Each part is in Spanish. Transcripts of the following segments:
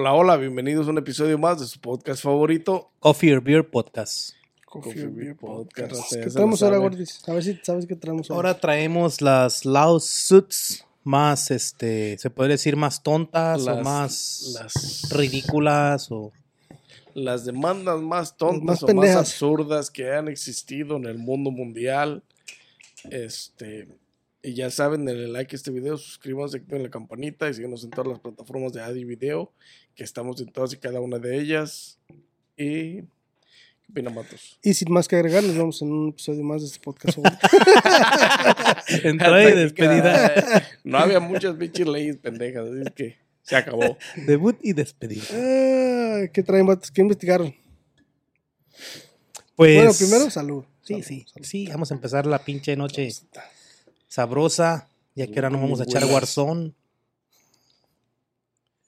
Hola, hola, bienvenidos a un episodio más de su podcast favorito. Coffee or Beer Podcast. Coffee Beer Podcast. ¿Qué traemos ahora. Gordis? A ver si sabes qué traemos ahora. Ahora traemos las lawsuits más, este, se podría decir más tontas o Las- más las- ridículas o... Las demandas más tontas Más o pendejas. más absurdas que han existido en el mundo mundial. Este. Y ya saben, denle like a este video, suscríbanse, activen la campanita y síguenos en todas las plataformas de Adi Video, que estamos en todas y cada una de ellas. Y. ¿Qué opina Matos? Y sin más que agregar, nos vemos en un episodio más de este podcast. Entrada y despedida. No había muchas pinches leyes pendejas, así es que se acabó. Debut y despedida. Ah, ¿Qué traen, vatos? ¿Qué investigaron? Pues... Bueno, primero, salud. Sí, Salud, sí, salud. sí, vamos a empezar la pinche noche sabrosa, ya que ahora no vamos a echar guarzón.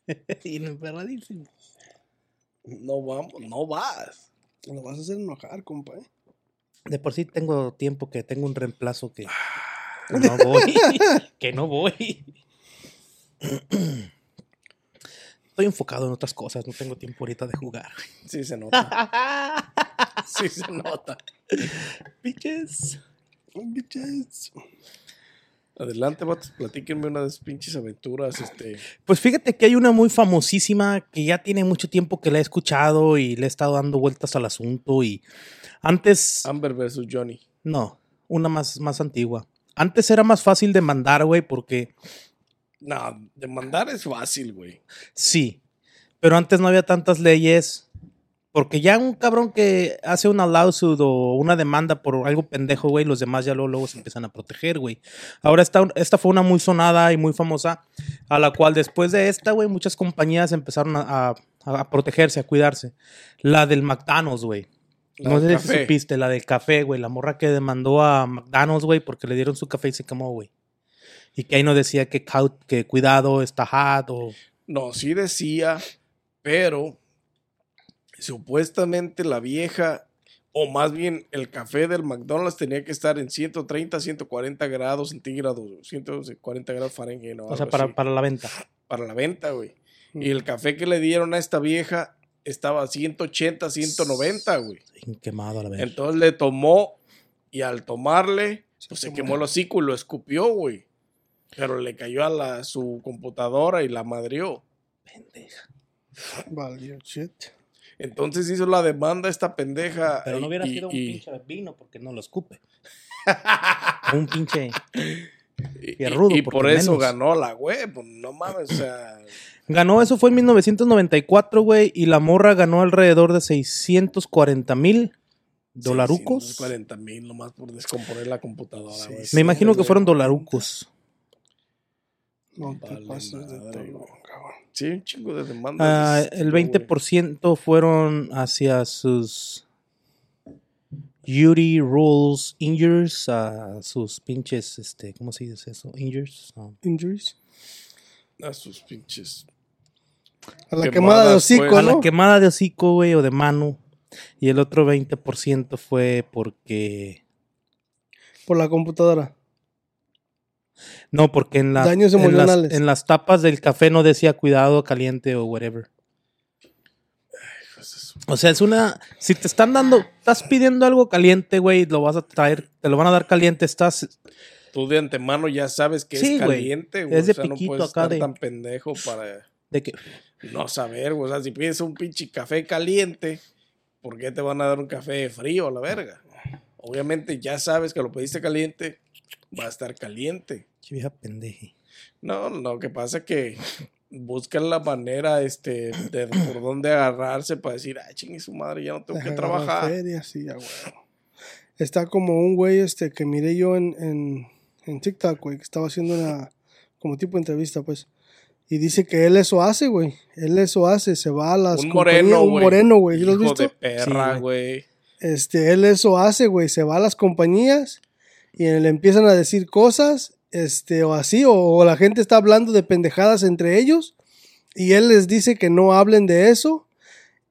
y no emperradísimo. No vamos, no vas. Lo vas a hacer enojar, compa. ¿eh? De por sí tengo tiempo que tengo un reemplazo que que no voy. que no voy. Estoy enfocado en otras cosas, no tengo tiempo ahorita de jugar. Sí se nota. Sí se nota. Bitches. Bitches. Adelante, vatos, platíquenme una de sus pinches aventuras, este. Pues fíjate que hay una muy famosísima que ya tiene mucho tiempo que la he escuchado y le he estado dando vueltas al asunto y antes Amber versus Johnny. no, una más más antigua. Antes era más fácil demandar, güey, porque No, demandar es fácil, güey. Sí, pero antes no había tantas leyes. Porque ya un cabrón que hace una lawsuit o una demanda por algo pendejo, güey, los demás ya luego, luego se empiezan a proteger, güey. Ahora esta, esta fue una muy sonada y muy famosa, a la cual después de esta, güey, muchas compañías empezaron a, a- a protegerse, a cuidarse. La del McDonald's, güey. No sé si café. supiste, la del café, güey. La morra que demandó a McDonald's, güey, porque le dieron su café y se quemó, güey. Y que ahí no decía que, que cuidado, está hot o... No, sí decía, pero supuestamente la vieja, o más bien el café del McDonald's tenía que estar en 130, 140 grados centígrados, 140 grados Fahrenheit. O sea, para, así, para la venta. para la venta, güey. Y el café que le dieron a esta vieja estaba a 180, 190, güey. Quemado a la vez. Entonces le tomó y al tomarle, pues se quemó el hocico y lo escupió, güey. Pero le cayó a la, su computadora y la madrió. Pendeja. Valió shit. Entonces hizo la demanda esta pendeja. Pero no hubiera y- sido un y- pinche vino porque no lo escupe. un pinche. y- fierrudo, y por eso menos. ganó la güey. Pues no mames, o sea. Ganó, eso fue en 1994, güey. Y la morra ganó alrededor de 640 mil dolarucos. 40 mil nomás por descomponer la computadora, Sí, güey. Me imagino que fueron dolarucos. No te Vale pases de güey. cabrón. Sí, un chingo de demandas. Ah, el estilo, güey. 20% fueron hacia sus duty rules injures, a sus pinches, este, ¿cómo se dice eso? Injures. Injuries. A sus pinches. A la Quemadas, quemada de hocico, pues. a la quemada de hocico, güey, o de mano. Y el otro 20% fue porque... Por la computadora. No, porque en, la- Daños en, las, en las tapas del café no decía cuidado, caliente o whatever. O sea, es una... Si te están dando... Estás pidiendo algo caliente, güey, lo vas a traer, te lo van a dar caliente, estás... Tú de antemano ya sabes que Sí, es caliente, güey. Es de o sea, no piquito puedes acá estar de- tan pendejo para De que... no saber, güey. O sea, si pides un pinche café caliente, ¿por qué te van a dar un café frío a la verga? Obviamente ya sabes que lo pediste caliente, va a estar caliente. Che, vieja pendeje. No, lo que pasa es que buscan la manera, este, de por dónde agarrarse para decir, ah, chingue su madre, ya no tengo que Agarrar trabajar. feria, sí, a huevo. Está como un güey este que miré yo en, en, en TikTok, güey, que estaba haciendo una como tipo entrevista, pues. Y dice que él eso hace, güey. Él eso hace, se va a las Un moreno, un güey. moreno, güey. ¿Sí ¿Lo has visto? de perra, Sí, güey. Este, él eso hace, güey. Se va a las compañías y le empiezan a decir cosas, este, o así, o, o la gente está hablando de pendejadas entre ellos y él les dice que no hablen de eso.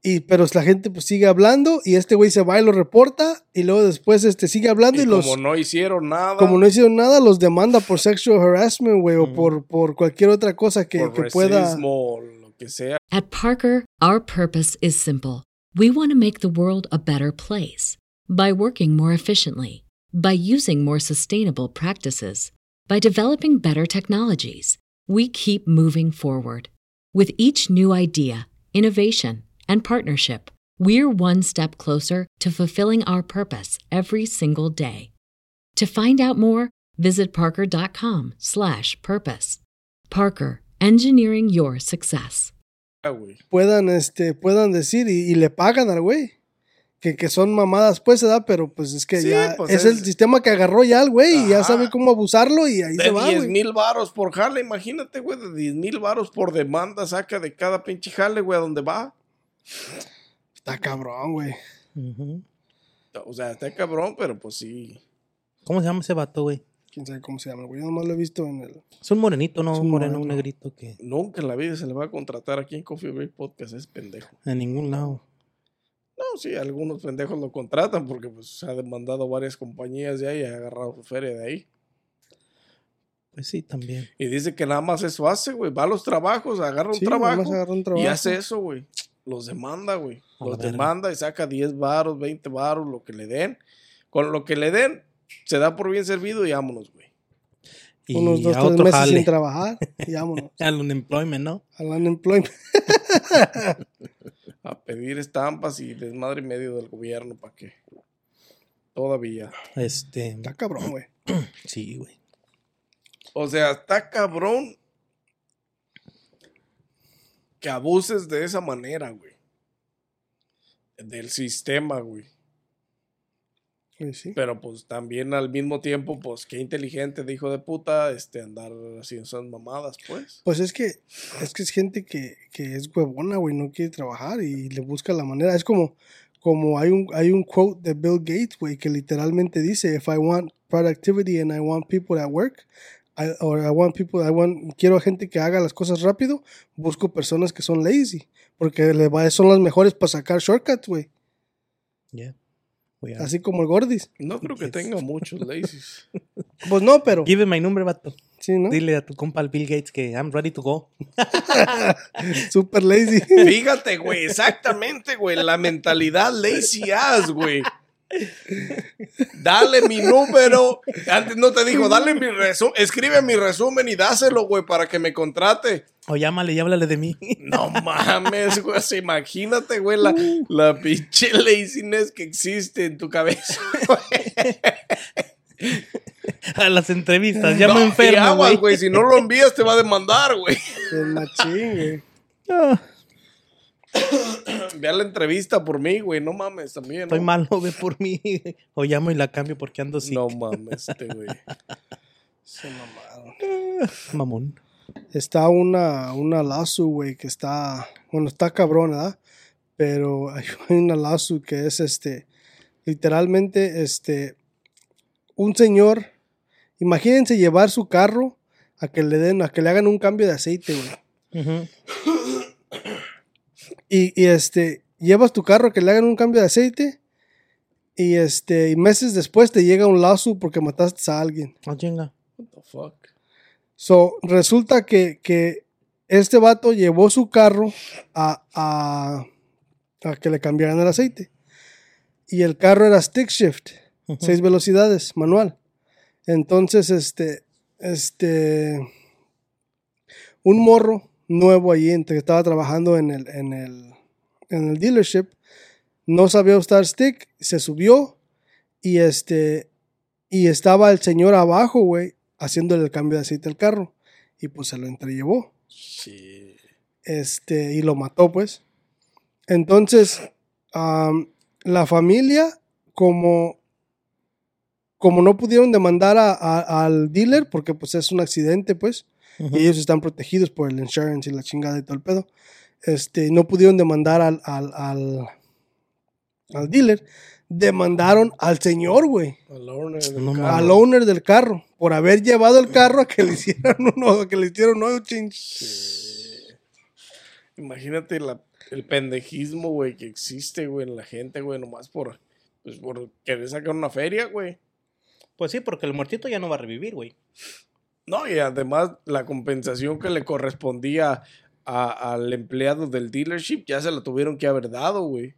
Y, pero la gente pues sigue hablando y este güey se va y lo reporta y luego después este sigue hablando y, Y los como no hicieron nada, como no hicieron nada los demanda por sexual harassment güey o por, por cualquier otra cosa que, por que pueda racismo, lo que sea. At Parker, our purpose is simple. We want to make the world a better place by working more efficiently, by using more sustainable practices, by developing better technologies. We keep moving forward. With each new idea, innovation, and partnership, we're one step closer to fulfilling our purpose every single day. To find out more, visit parker.com/purpose. Parker, engineering your success. puedan, este, puedan decir y, y le pagan al güey. Que, que son mamadas, pues, se da, pero pues es que Sí, ya pues, es, es- el sistema que agarró ya el güey y ya sabe cómo abusarlo y ahí De se va, 10 güey. mil varos por jale, imagínate, güey, de 10 mil varos por demanda saca de cada pinche jale, güey, a donde va. Está cabrón, güey. O sea, está cabrón, pero pues sí. ¿Cómo se llama ese vato, güey? Quién sabe cómo se llama, güey. Yo nomás lo he visto en el. Es un morenito, ¿no? Es un un moreno, un moreno. negrito que Nunca en la vida se le va a contratar aquí en Coffee Break Podcast, es pendejo. en ningún lado. No, sí, algunos pendejos lo contratan porque pues se ha demandado varias compañías ya y ha agarrado su feria de ahí. Pues sí, también. Y dice que nada más eso hace, güey. Va a los trabajos, agarra un Sí, trabajo agarra un y hace eso, güey. Los demanda, güey. Los demanda y saca 10 varos, 20 varos, lo que le den. Con lo que le den, se da por bien servido y vámonos, güey. Y Unos dos, a tres otro meses jale. sin trabajar y vámonos. Al unemployment, ¿no? Al unemployment. A pedir estampas y desmadre y medio del gobierno para que. Todavía. Este, Está cabrón, güey. sí, güey. O sea, está cabrón que abuses de esa manera, güey. Del sistema, güey. Sí, sí. Pero pues también al mismo tiempo, pues qué inteligente de hijo de puta, este, andar haciendo esas mamadas, pues. Pues es que es que es gente que, que es huevona, güey, no quiere trabajar y le busca la manera. Es como, como hay un, hay un quote de Bill Gates, güey, que literalmente dice, if I want productivity and I want people at work, I, or I want people, I want, quiero gente que haga las cosas rápido, busco personas que son lazy, porque le va, son las mejores para sacar shortcuts, güey. Yeah. Así como el Gordis. No creo que Yes. tenga muchos lazies. Pues no, pero Give my number, vato. sí, ¿no? Dile a tu compa el Bill Gates que I'm ready to go. Super lazy. Fíjate, güey, exactamente, güey, la mentalidad lazy ass, güey. Dale mi número. Antes no te dijo, dale mi resumen, escribe mi resumen y dáselo, güey, para que me contrate. O llámale y háblale de mí. No mames, güey. Imagínate, güey, la, la pinche laziness que existe en tu cabeza. güey. a las entrevistas. Ya No, me enfermo, güey. Si no lo envías, te va a demandar, güey. Machín, güey. Ah, Enviar la entrevista por mí, güey. No mames, también. estoy ¿no? malo, ve por mí. O llamo y la cambio porque ando así. No mames, este, güey. Se mamaron. Mamón. está una, una lazo, güey, que está, bueno, está cabrón, ¿verdad? Pero hay una lazo que es, este, literalmente, este, un señor, imagínense llevar su carro a que le den, a que le hagan un cambio de aceite, güey. Ujú. Y, y, este, llevas tu carro que le hagan un cambio de aceite y este, y meses después te llega un lazo porque mataste a alguien. Ah, chinga. What the fuck? So, resulta que, que este vato llevó su carro a, a, a que le cambiaran el aceite. Y el carro era stick shift, seis velocidades, manual. Entonces, este, este, un morro nuevo allí, entre que estaba trabajando en el, en el, en el dealership, no sabía usar stick, se subió y este, y estaba el señor abajo, güey, haciéndole el cambio de aceite al carro. Y pues se lo entrellevó. Sí. Este, y lo mató, pues. Entonces, la familia, como, como no pudieron demandar a- a- al dealer, porque pues es un accidente, pues, Y ellos están protegidos por el insurance y la chingada y todo el pedo, este, no pudieron demandar al, al, al, al dealer, demandaron al señor, güey Al owner del No al owner del carro por haber llevado el carro a que le hicieran uno, a que le hicieron un oil change. Sí. Imagínate la- el pendejismo, güey, que existe, güey, en la gente, güey, nomás por, pues, por querer sacar una feria, güey. Pues sí, porque el muertito ya no va a revivir, güey. No, y además la compensación que le correspondía a- al empleado del dealership ya se la tuvieron que haber dado, güey.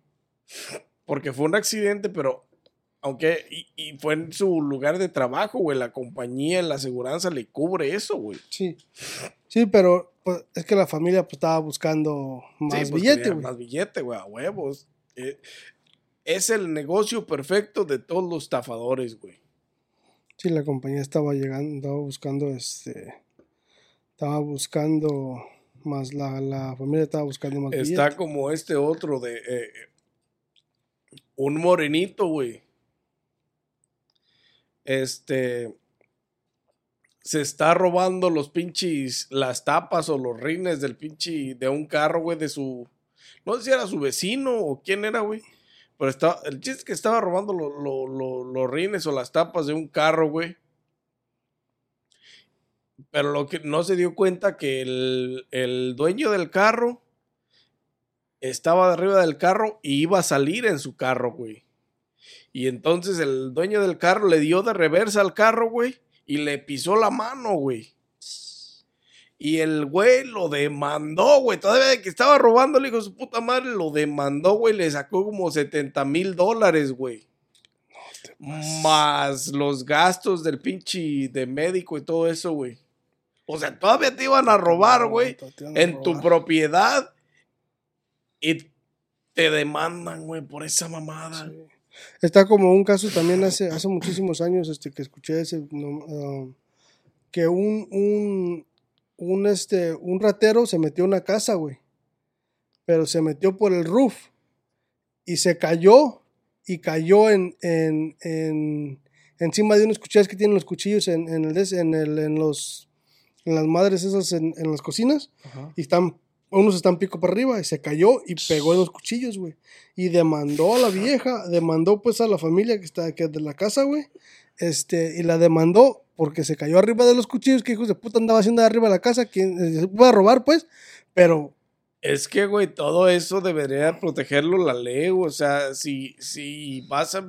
Porque fue un accidente, pero aunque y, y fue en su lugar de trabajo, güey, la compañía, la aseguranza le cubre eso, güey. Sí. Sí, pero pues, es que la familia pues, estaba buscando más Sí, pues, billete, güey. Más billete, güey, a huevos. Eh, es el negocio perfecto de todos los estafadores, güey. Sí, la compañía estaba llegando, estaba buscando este. Estaba buscando más, la, la familia estaba buscando más Está billete. como este otro de eh, un morenito, güey. Este se está robando los pinches las tapas o los rines del pinche de un carro, güey, de su no sé si era su vecino o quién era, güey. Pero estaba, el chiste es que estaba robando lo- lo- lo- los rines o las tapas de un carro, güey. Pero lo que no se dio cuenta que el, el dueño del carro estaba arriba del carro y iba a salir en su carro, güey. Y entonces el dueño del carro le dio de reversa al carro, güey, y le pisó la mano, güey. Y el güey lo demandó, güey. Todavía de que estaba robando hijo de su puta madre, lo demandó, güey. Le sacó como 70 mil dólares, güey. Más los gastos del pinche de médico y todo eso, güey. O sea, todavía te iban a robar, güey en tu propiedad y te demandan, güey, por esa mamada. Sí. Está como un caso también hace, hace muchísimos años este, que escuché ese, no, ah, que un, un, un, este, un ratero se metió a una casa, güey. Pero se metió por el roof y se cayó y cayó en, en, en- encima de unos cuchillos que tienen los cuchillos en, en, el, en, el, en, los, en las madres esas en, en las cocinas y están unos están pico para arriba y se cayó y pegó en los cuchillos, güey. Y demandó a la vieja, demandó pues a la familia que está que de la casa, güey. Este, y la demandó porque se cayó arriba de los cuchillos que hijos de puta andaba haciendo arriba de la casa, que eh, se puede robar pues, pero Es que, güey, todo eso debería protegerlo la ley. O sea, si, si vas a.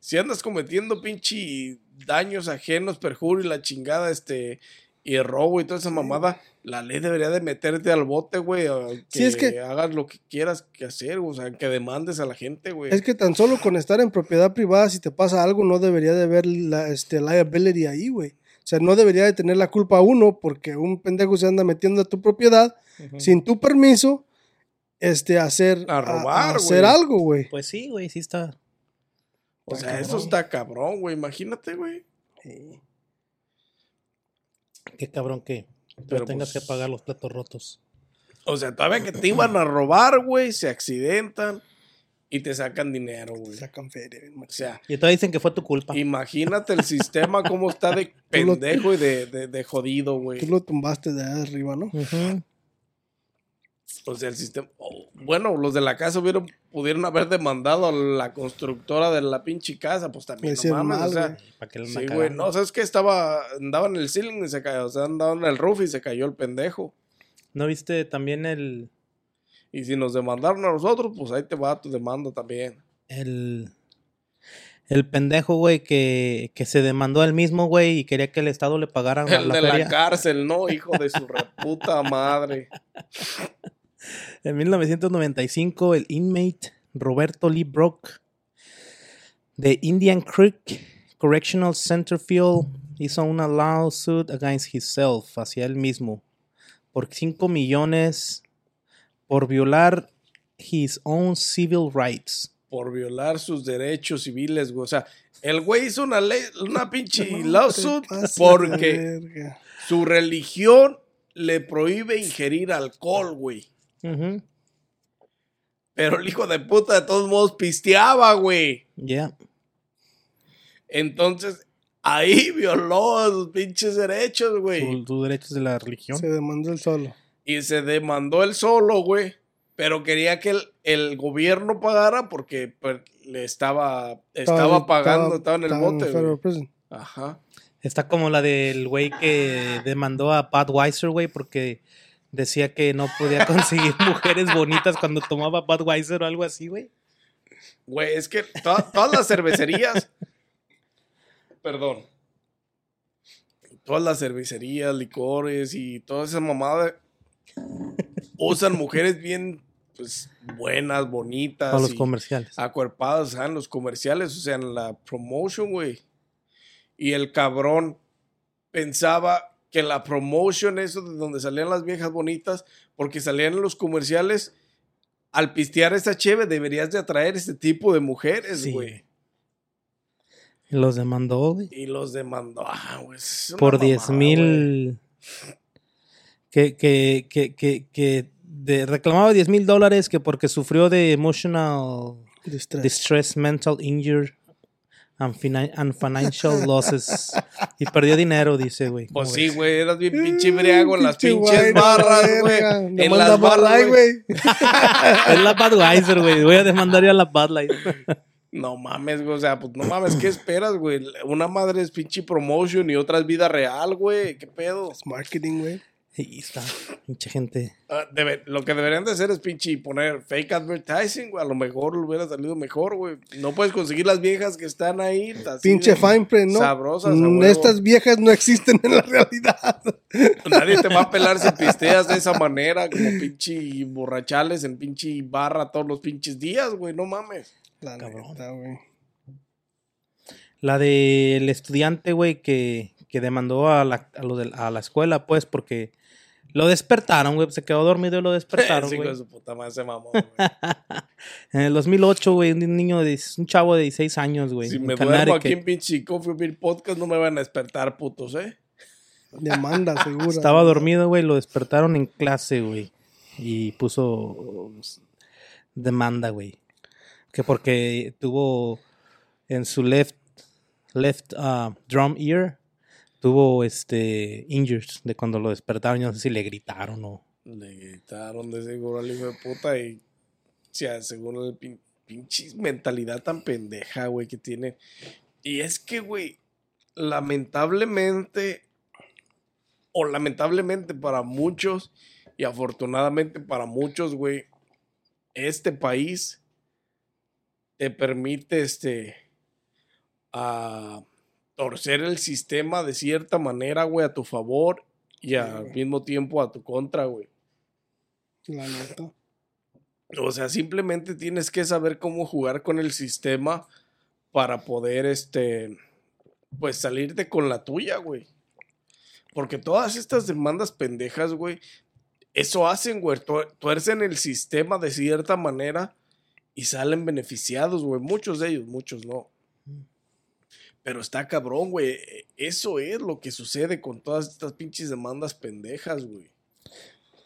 Si andas cometiendo pinche daños ajenos, perjurio y la chingada, este. Y robo y toda esa mamada, la ley debería de meterte al bote, güey. Que, Sí, es que- hagas lo que quieras que hacer, o sea, que demandes a la gente, güey. es que tan solo con estar en propiedad privada, si te pasa algo, no debería de haber la este, liability ahí, güey. O sea, no debería de tener la culpa uno porque un pendejo se anda metiendo a tu propiedad sin tu permiso, este, hacer, A robar, hacer güey. algo, güey. Pues sí, güey, sí está. O Está sea, eso está cabrón, güey. Imagínate, güey. Sí. Qué cabrón que Pero, tengas pues, que pagar los platos rotos. O sea, todavía que te iban a robar, güey, se accidentan y te sacan dinero, güey. Sacan feria, O sea, Y todavía dicen que fue tu culpa. imagínate el sistema cómo está de pendejo y de, de, de jodido, güey. Tú lo tumbaste de allá arriba, ¿no? Ujú. O sea, el sistema... oh, bueno, los de la casa hubieron, pudieron haber demandado a la constructora de la pinche casa, pues también, no hicieron mames, mal, o sea... güey. ¿Para lo Sí, güey, no, ¿sabes qué? Estaba, andaba en el ceiling y se cayó, o sea, andaba en el roof y se cayó el pendejo. ¿No viste también el, Y si nos demandaron a nosotros, pues ahí te va tu demanda también. el, el pendejo, güey, que, que se demandó a él mismo, güey, y quería que el Estado le pagara El la de feria? la cárcel, ¿no? Hijo de su reputa madre. En 1995, el inmate Roberto Lee Brock de Indian Creek Correctional Centerfield hizo una lawsuit against himself, hacia él mismo, por 5 millones por violar his own civil rights. Por violar sus derechos civiles, güey. O sea, el güey hizo una ley, una pinche lawsuit porque su religión le prohíbe ingerir alcohol, güey. Ujú. Pero el hijo de puta de todos modos pisteaba, güey. Yeah. Entonces, ahí violó sus pinches derechos, güey. Su- Sus derechos de la religión. Se demandó el solo. Y se demandó él solo, güey. Pero quería que el, el gobierno pagara porque pues, le estaba, estaba pagando, estaba, en el bote. Ajá. Está como la del güey que demandó a Pat Weiser, güey, porque decía que no podía conseguir mujeres bonitas cuando tomaba Pat Weiser o algo así, güey. Güey, es que to- todas las cervecerías. perdón. Todas las cervecerías, licores y toda esa mamada. usan mujeres bien, pues, buenas, bonitas. Para los comerciales. Acuerpadas, o sea, en los comerciales, o sea, en la promotion, güey. Y el cabrón pensaba que la promotion, eso de donde salían las viejas bonitas, porque salían en los comerciales, al pistear esa cheve deberías de atraer este tipo de mujeres, Sí. güey. Y Los demandó, güey. Y los demandó, ah, güey. es una Por 10 mamada, güey. mil. Que, que, que, que, que de- reclamaba 10 mil dólares que porque sufrió de emotional Distress. distress, mental injury and, fina- and financial losses. y perdió dinero, dice, güey. Pues ¿Cómo sí, güey, eras bien pinche briago en las Pinche pinches barras, güey. En las barras, Light, güey. Es la Budweiser, güey. Voy a demandar yo a la Bud Light. No mames, güey. O sea, pues no mames, ¿qué esperas, güey? Una madre es pinche promotion y otra es vida real, güey. ¿Qué pedo? Es marketing, güey. Ahí está. Mucha gente. Ah, debe- lo que deberían de hacer es pinche poner fake advertising, güey. A lo mejor le hubiera salido mejor, güey. No puedes conseguir las viejas que están ahí. Pinche de fine print, ¿no? Sabrosas, Mm. Estas viejas no existen en la realidad. Nadie te va a pelar si pisteas de esa manera, como pinche borrachales en pinche barra todos los pinches días, güey. No mames. La neta, güey. La del estudiante, güey, que, que demandó a la, a, lo de- a la escuela, pues, porque lo despertaron, güey. Se quedó dormido y lo despertaron, Sí, güey. de su puta madre se mamó, güey. En el 2008, güey, un niño de... Un chavo de 16 años, güey. Si me duermo aquí en pinche Coffee Podcast, no me van a despertar, putos, ¿eh? Demanda, segura. Estaba dormido, güey, lo despertaron en clase, güey. Y puso demanda, güey. Que porque tuvo en su left, left uh, drum ear, tuvo este injuries de cuando lo despertaron. Yo no sé si le gritaron o... Le gritaron de seguro al hijo de puta y, o sea, según el pin- pinche mentalidad tan pendeja, güey, que tiene. Y es que, güey, lamentablemente, o lamentablemente para muchos, y afortunadamente para muchos, güey, este país te permite, este, a torcer el sistema de cierta manera, güey, a tu favor y al mismo tiempo a tu contra, güey. La neta. O sea, simplemente tienes que saber cómo jugar con el sistema para poder, este, pues salirte con la tuya, güey. Porque todas estas demandas pendejas, güey, eso hacen, güey. tuer- Tuercen el sistema de cierta manera y salen beneficiados, güey. Muchos de ellos, muchos no. Pero está cabrón, güey. Eso es lo que sucede con todas estas pinches demandas pendejas, güey.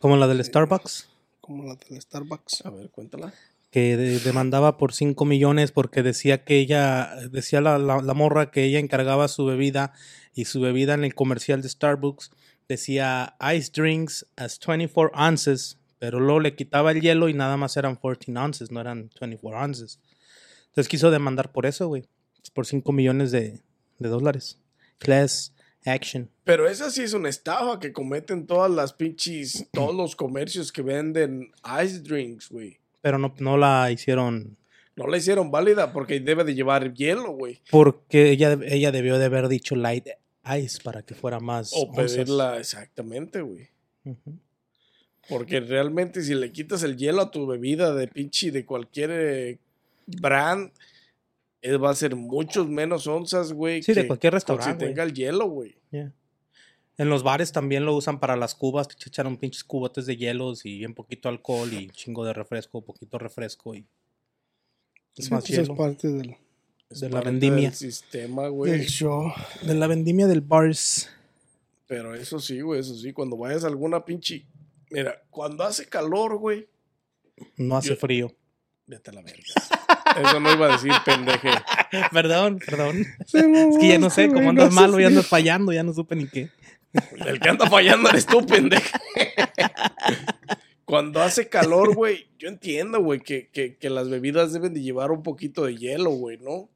Como la del Starbucks, Como la del Starbucks. A ver, cuéntala. que de- demandaba por 5 millones porque decía que ella, decía la, la- la morra que ella encargaba su bebida y su bebida en el comercial de Starbucks decía ice drinks as 24 ounces, pero luego le quitaba el hielo y nada más eran 14 ounces, no eran 24 ounces. Entonces quiso demandar por eso, güey, por 5 millones de, de dólares. Class action. Pero esa sí es una estafa que cometen todas las pinches, todos los comercios que venden ice drinks, güey. Pero no, no la hicieron No la hicieron válida porque debe de llevar hielo, güey. porque ella, ella debió de haber dicho light ice para que fuera más. O onzas. pedirla exactamente, güey. Porque realmente si le quitas el hielo a tu bebida de pinche de cualquier eh, brand, eh, va a ser muchos menos onzas, güey. Sí, de que cualquier restaurante, güey. tenga el hielo, güey. Yeah. En los bares también lo usan para las cubas, te echaron pinches cubotes de hielos y bien poquito alcohol y chingo de refresco, poquito refresco y es Sí, más pues es hielo. parte del, Es De la parte vendimia. del sistema, güey. del show. De la vendimia del bars. Pero eso sí, güey, eso sí, cuando vayas a alguna pinche. Mira, cuando hace calor, güey, No hace Yo- frío. vete a la verga. Eso no iba a decir, pendeje. perdón, perdón. Se Es que ya no sé, como andas malo, ya andas fallando, ya no supe ni qué. El que anda fallando eres tú, pendeje. Cuando hace calor, güey, yo entiendo, güey, que, que, que las bebidas deben de llevar un poquito de hielo, güey, ¿no?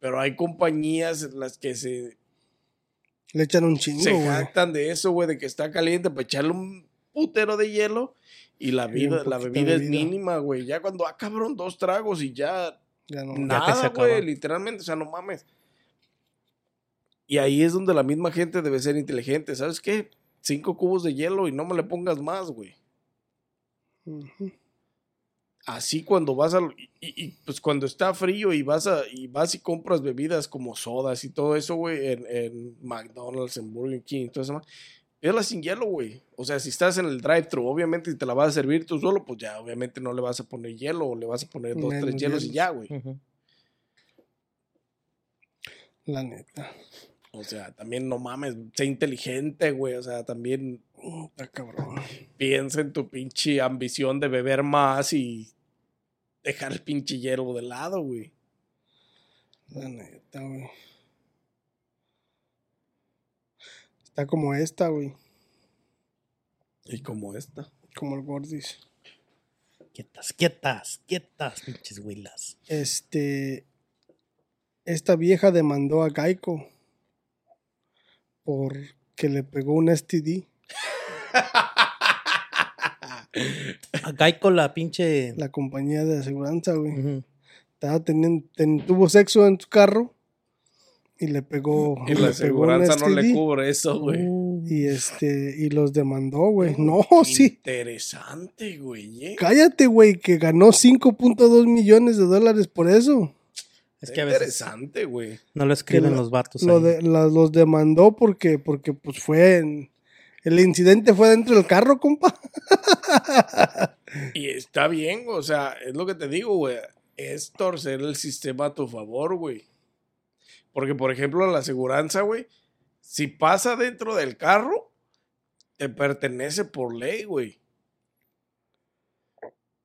Pero hay compañías en las que se, Le echan un chingo, se jactan de eso, güey, de que está caliente para echarle un putero de hielo y la, vida, la bebida es mínima, güey. Ya cuando, ah, cabrón, dos tragos y ya Ya no. Nada, güey, literalmente, o sea, no mames. Y ahí es donde la misma gente debe ser inteligente. ¿Sabes qué? Cinco cubos de hielo y no me le pongas más, güey. Ujú. Así cuando vas a y, y, pues cuando está frío y vas a y vas y compras bebidas como sodas y todo eso, güey, en, en McDonald's, en Burger King, todo eso, más, la sin hielo, güey. O sea, si estás en el drive-thru, obviamente si te la vas a servir tú solo, pues ya obviamente no le vas a poner hielo o le vas a poner dos, tres hielos y ya, güey. La neta. O sea, también no mames, sé inteligente, güey. O sea, también Está cabrón. piensa en tu pinche ambición de beber más y dejar el pinche hielo de lado, güey. La neta, güey. Está como esta, güey. Y como esta. Como el Gordis. Quietas, quietas, quietas, pinches huilas. Este. Esta vieja demandó a Geico. Porque le pegó un STD. A Geico la pinche. La compañía de aseguranza, güey. Estaba teniendo, ten- tuvo sexo en su carro. Y le pegó. Y la aseguranza no le cubre eso, güey. Uh, Y este. Y los demandó, güey. No, sí. Interesante, güey. ¿eh? Cállate, güey, que ganó 5.2 millones de dólares por eso. es que a veces Interesante, güey. no lo escriben lo- los vatos. Lo ahí. de, la- los demandó porque, porque pues fue en- el incidente fue dentro del carro, compa. Y está bien, o sea, es lo que te digo, güey. Es torcer el sistema a tu favor, güey. Porque, por ejemplo, la aseguranza, güey, si pasa dentro del carro, te pertenece por ley, güey.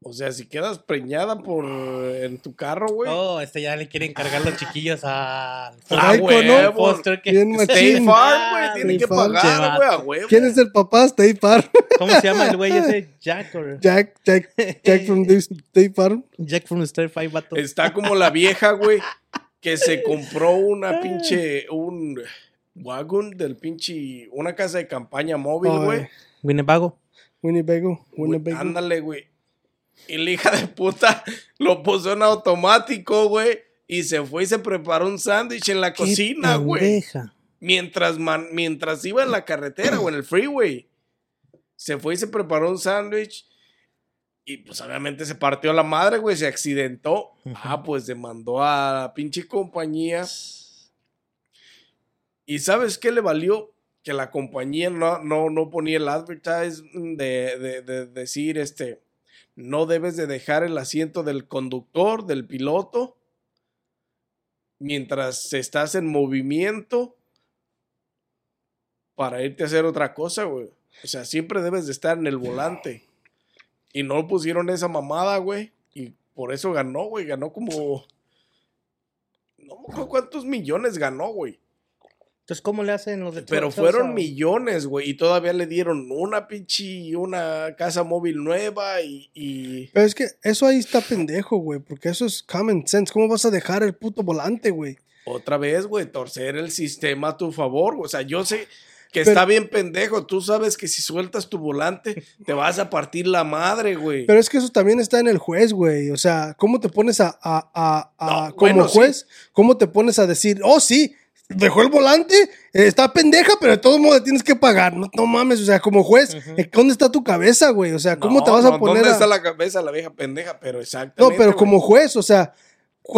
O sea, si quedas preñada por en tu carro, güey. Oh, este ya le quieren cargar los chiquillos al a Geico, ¿no? Foster que- Bien machín. Farm, güey, tiene State que Farm. pagar, güey, a huevo. ¿Quién es el papá? State Farm. ¿Cómo se llama el güey ese? Jack or- Jack, Jack, Jack from the State Farm. Jack from Star Five vato. Está como la vieja, güey, que se compró una pinche, un wagon del pinche, una casa de campaña móvil, güey. Winnebago. Winnebago, Winnebago. Ándale, güey. Y la hija de puta lo puso en automático, güey. Y se fue y se preparó un sándwich en la Qué cocina, güey. Mientras, man- mientras iba en la carretera o en el freeway. Se fue y se preparó un sándwich. Y pues obviamente se partió la madre, güey. Se accidentó. Ah, pues demandó a la pinche compañía. ¿Y sabes qué le valió? Que la compañía no, no, no ponía el advertise de, de- de decir, este, no debes de dejar el asiento del conductor, del piloto, mientras estás en movimiento para irte a hacer otra cosa, güey. O sea, siempre debes de estar en el volante. Y no pusieron esa mamada, güey. Y por eso ganó, güey. Ganó como... No me acuerdo cuántos millones ganó, güey. Entonces, ¿cómo le hacen los de Pero fueron millones, güey. Y todavía le dieron una pinche, una casa móvil nueva y... y- Pero es que eso ahí está pendejo, güey, porque eso es common sense. ¿Cómo vas a dejar el puto volante, güey? Otra vez, güey, torcer el sistema a tu favor. güey. O sea, yo sé que Pero- está bien pendejo. Tú sabes que si sueltas tu volante, te vas a partir la madre, güey. Pero es que eso también está en el juez, güey. O sea, ¿cómo te pones a, a, a- a- No, como bueno, sí. juez, cómo te pones a decir, oh, sí, dejó el volante, está pendeja, pero de todos modos tienes que pagar. No, no mames, o sea, como juez, ¿dónde está tu cabeza, güey? O sea, ¿cómo No, te vas a poner ¿Dónde a- está la cabeza la vieja pendeja? Pero exactamente. No, pero güey. como juez, o sea,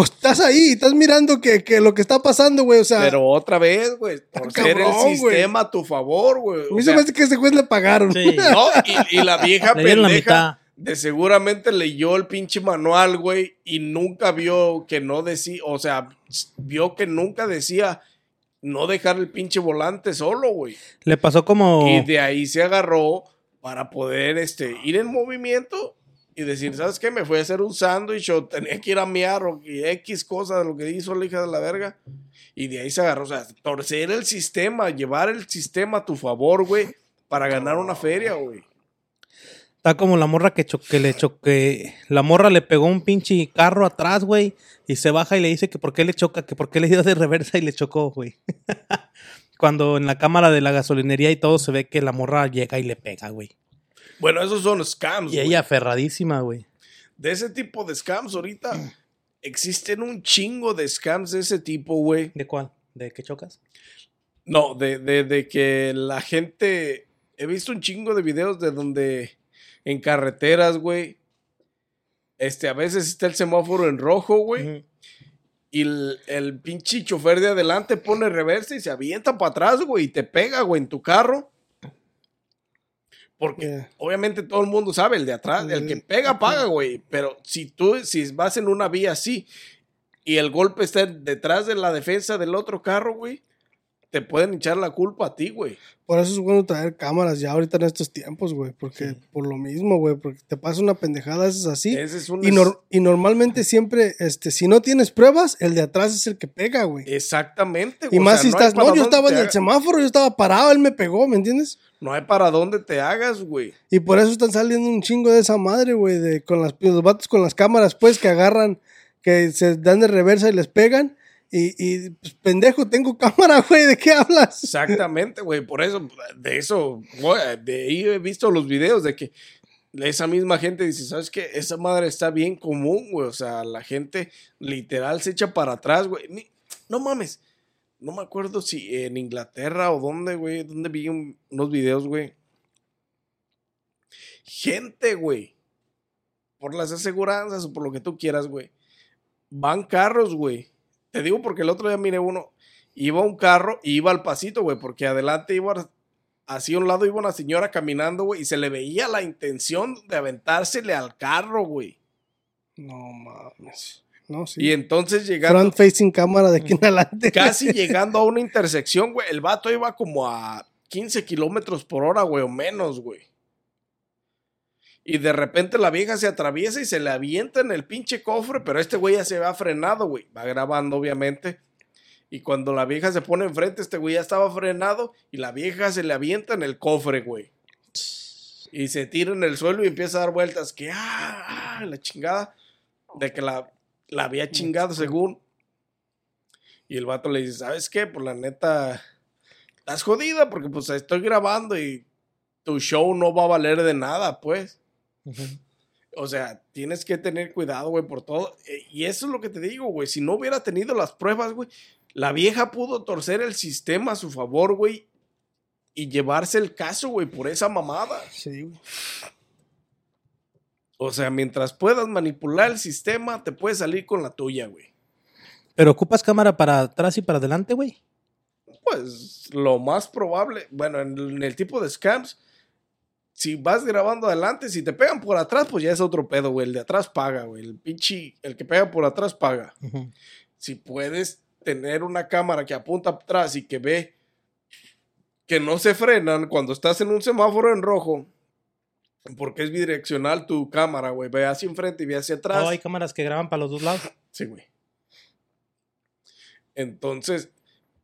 estás ahí, estás mirando que, que lo que está pasando, güey, o sea, Pero otra vez, güey, torcer cabrón, el güey. sistema a tu favor, güey. a mí se me hace que ese juez le pagaron. Sí. No, y, y la vieja Le dieron la pendeja mitad. de seguramente leyó el pinche manual, güey, y nunca vio que no decía, o sea, vio que nunca decía no dejar el pinche volante solo, güey. Le pasó como. Y de ahí se agarró para poder este, ir en movimiento y decir, ¿sabes qué? Me fui a hacer un sándwich o tenía que ir a miar o X cosa de lo que hizo la hija de la verga. Y de ahí se agarró, o sea, torcer el sistema, llevar el sistema a tu favor, güey, para ganar una feria, güey. Está como la morra que, que le choque. La morra le pegó un pinche carro atrás, güey. Y se baja y le dice que por qué le choca, que por qué le dio de reversa y le chocó, güey. Cuando en la cámara de la gasolinería y todo se ve que la morra llega y le pega, güey. Bueno, esos son scams, Y ella aferradísima, güey. De ese tipo de scams ahorita existen un chingo de scams de ese tipo, güey. ¿De cuál? ¿De qué chocas? No, de, de, de que la gente... He visto un chingo de videos de donde en carreteras, güey. Este, a veces está el semáforo en rojo, güey. Y el, el pinche chofer de adelante pone reversa y se avienta para atrás, güey, y te pega, güey, en tu carro. Porque Yeah. obviamente todo el mundo sabe, el de atrás, el que pega, paga, güey. Pero si tú, si vas en una vía así y el golpe está detrás de la defensa del otro carro, güey, te pueden echar la culpa a ti, güey. Por eso es bueno traer cámaras ya ahorita en estos tiempos, güey. Porque por lo mismo, güey. Porque te pasa una pendejada, eso es así. Ese es un Y, nor- y normalmente siempre, este, si no tienes pruebas, el de atrás es el que pega, güey. Exactamente, Y güey. O más sea, si no estás, no, yo estaba en el haga- semáforo, yo estaba parado, él me pegó, ¿me entiendes? No hay para dónde te hagas, güey. Y por eso están saliendo un chingo de esa madre, güey, de con las los vatos con las cámaras, pues, que agarran, que se dan de reversa y les pegan. Y, pues, pendejo, tengo cámara, güey, ¿de qué hablas? Exactamente, güey. Por eso, de eso, güey, de ahí he visto los videos de que esa misma gente dice, ¿sabes qué? Esa madre está bien común, güey. O sea, la gente literal se echa para atrás, güey. No mames. No me acuerdo si en Inglaterra o dónde, güey. Dónde vi un- unos videos, güey. Gente, güey. Por las aseguranzas o por lo que tú quieras, güey. Van carros, güey. Te digo porque el otro día miré uno. Iba un carro y iba al pasito, güey. Porque adelante iba hacia un lado iba una señora caminando, güey. Y se le veía la intención de aventársele al carro, güey. No mames. No, sí. Y entonces llegando. Front facing cámara de aquí en adelante. casi llegando a una intersección, güey. El vato iba como a 15 kilómetros por hora, güey, o menos, güey. Y de repente la vieja se atraviesa y se le avienta en el pinche cofre, pero este güey ya se va frenado, güey. Va grabando, obviamente. Y cuando la vieja se pone enfrente, este güey ya estaba frenado y la vieja se le avienta en el cofre, güey. Y se tira en el suelo y empieza a dar vueltas. Que, ah, ah, la chingada. De que la, la había chingado según. Y el vato le dice, ¿sabes qué? Pues la neta, estás jodida porque pues estoy grabando y tu show no va a valer de nada, pues. O sea, tienes que tener cuidado, güey, por todo. Eh, Y eso es lo que te digo, güey. Si no hubiera tenido las pruebas, güey, la vieja pudo torcer el sistema a su favor, güey, y llevarse el caso, güey, por esa mamada. Sí, güey. O sea, mientras puedas manipular el sistema, te puedes salir con la tuya, güey. Pero ocupas cámara para atrás y para adelante, güey. Pues lo más probable, bueno, en el tipo de scams, si vas grabando adelante, si te pegan por atrás, pues ya es otro pedo, güey. El de atrás paga, güey. El pinche, el que pega por atrás paga. Si puedes tener una cámara que apunta atrás y que ve que no se frenan cuando estás en un semáforo en rojo, porque es bidireccional tu cámara, güey. Ve hacia enfrente y ve hacia atrás. Oh, hay cámaras que graban para los dos lados. Sí, güey. Entonces,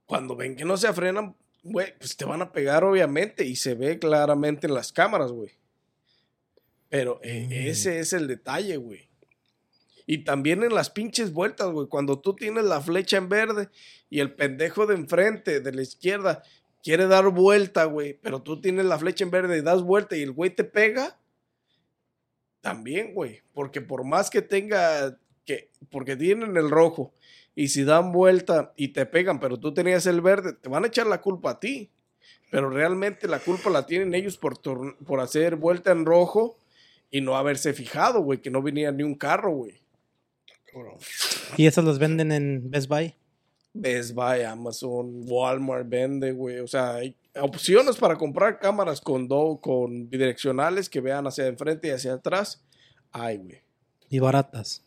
cuando ven que no se frenan, güey, pues te van a pegar, obviamente, y se ve claramente en las cámaras, güey. Pero eh, Mm. ese es el detalle, güey. Y también en las pinches vueltas, güey. Cuando tú tienes la flecha en verde y el pendejo de enfrente, de la izquierda, quiere dar vuelta, güey. Pero tú tienes la flecha en verde y das vuelta y el güey te pega. También, güey. Porque por más que tenga. que Porque tienen el rojo. Y si dan vuelta y te pegan, pero tú tenías el verde, te van a echar la culpa a ti. Pero realmente la culpa la tienen ellos por, por hacer vuelta en rojo y no haberse fijado, güey, que no venía ni un carro, güey. Y esas las venden en Best Buy. Best Buy, Amazon, Walmart vende, güey. O sea, hay opciones para comprar cámaras con, do, con bidireccionales que vean hacia enfrente y hacia atrás. Ay, güey. Y baratas.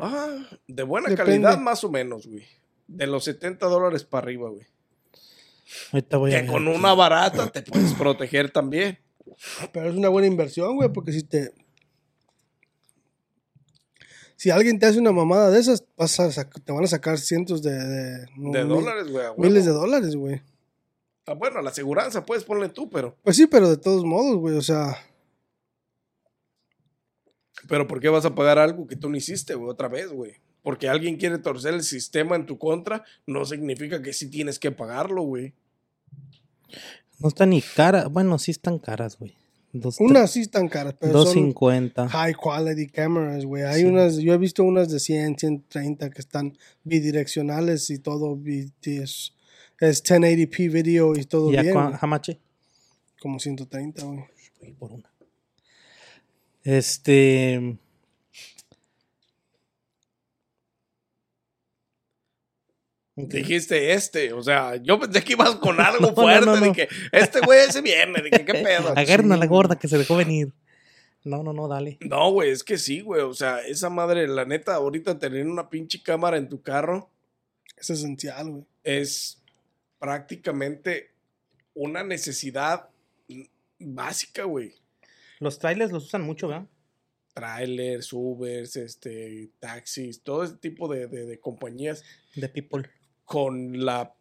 Ah, de buena Depende. calidad más o menos, güey. De los 70 dólares para arriba, güey. Ahorita voy a Que con una barata te puedes proteger también. Pero es una buena inversión, güey, porque si te. Si alguien te hace una mamada de esas, vas a te van a sacar cientos de. De, no, De mil- dólares, güey. Miles de dólares, güey. Ah, bueno, la aseguranza puedes ponerle tú, pero. Pues sí, pero de todos modos, güey, o sea. Pero ¿por qué vas a pagar algo que tú no hiciste, güey? Otra vez, güey. Porque alguien quiere torcer el sistema en tu contra, no significa que sí tienes que pagarlo, güey. No están ni caras. Bueno, sí están caras, güey. Dos, Unas sí están caras, pero son 250. high quality cameras, güey. Hay Sí. unas, yo he visto unas de 100, 130 que están bidireccionales y todo es, es 1080p video y todo ¿Y a bien. much? Como 130, güey. Güey, por una. Este. Dijiste este, o sea, yo pensé que ibas con algo No, fuerte, no, no. de que este güey se viene, de que qué pedo. Agarren a la gorda que se dejó venir. No, no, no, dale. No, güey, es que sí, güey, o sea, esa madre, la neta, ahorita tener una pinche cámara en tu carro Es esencial, güey. es prácticamente una necesidad básica, güey. Los trailers los usan mucho, ¿verdad? Trailers, Ubers, este, taxis, todo ese tipo de, de- de compañías De people. con la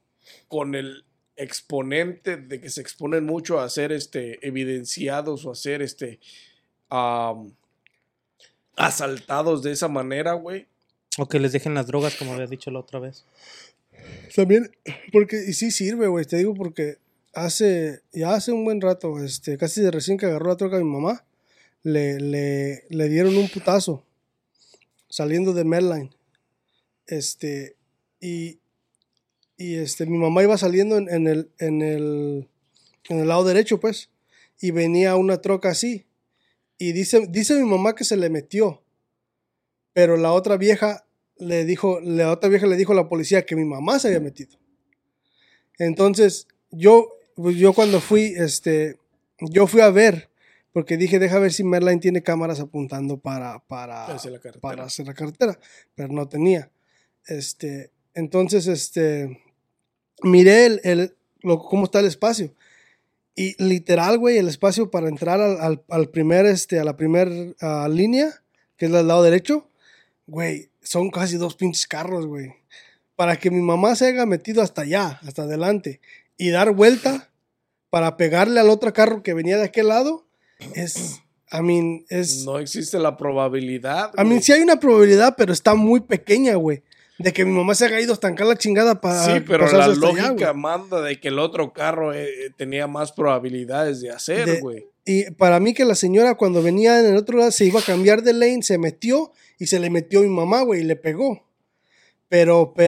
con el exponente de que se exponen mucho a ser este evidenciados o a ser este asaltados de esa manera, güey. O que les dejen las drogas, como había dicho la otra vez. También, porque, y sí sirve, güey, te digo porque hace, ya hace un buen rato, este, casi de recién que agarró la troca de mi mamá, le, le, le dieron un putazo saliendo de Medline. Este, y, y este, mi mamá iba saliendo en, en el, en, el, en el lado derecho, pues, y venía una troca así. Y dice, dice mi mamá que se le metió, pero la otra vieja le dijo, la otra vieja le dijo a la policía que mi mamá se había metido. Entonces, yo, pues, yo cuando fui, este, yo fui a ver, porque dije, deja ver si Merline tiene cámaras apuntando para, para, Hacia la carretera. para hacer la carretera, pero no tenía. Este, entonces, este, miré el, el- lo- cómo está el espacio. Y literal, güey, el espacio para entrar al, al- al primer, este, a la primera línea, que es la del lado derecho, güey, son casi dos pinches carros, güey. Para que mi mamá se haya metido hasta allá, hasta adelante, y dar vuelta para pegarle al otro carro que venía de aquel lado, es, I mean, es... No existe la probabilidad. A mí güey. sí hay una probabilidad, pero está muy pequeña, güey. De que mi mamá se haya ido a estancar la chingada para. Sí, pero la allá, lógica manda de que el otro carro eh, eh, tenía más probabilidades de hacer, güey. Y para mí que la señora cuando venía en el otro lado se iba a cambiar de lane, se metió y se le metió a mi mamá, güey, y le pegó. Pero, pero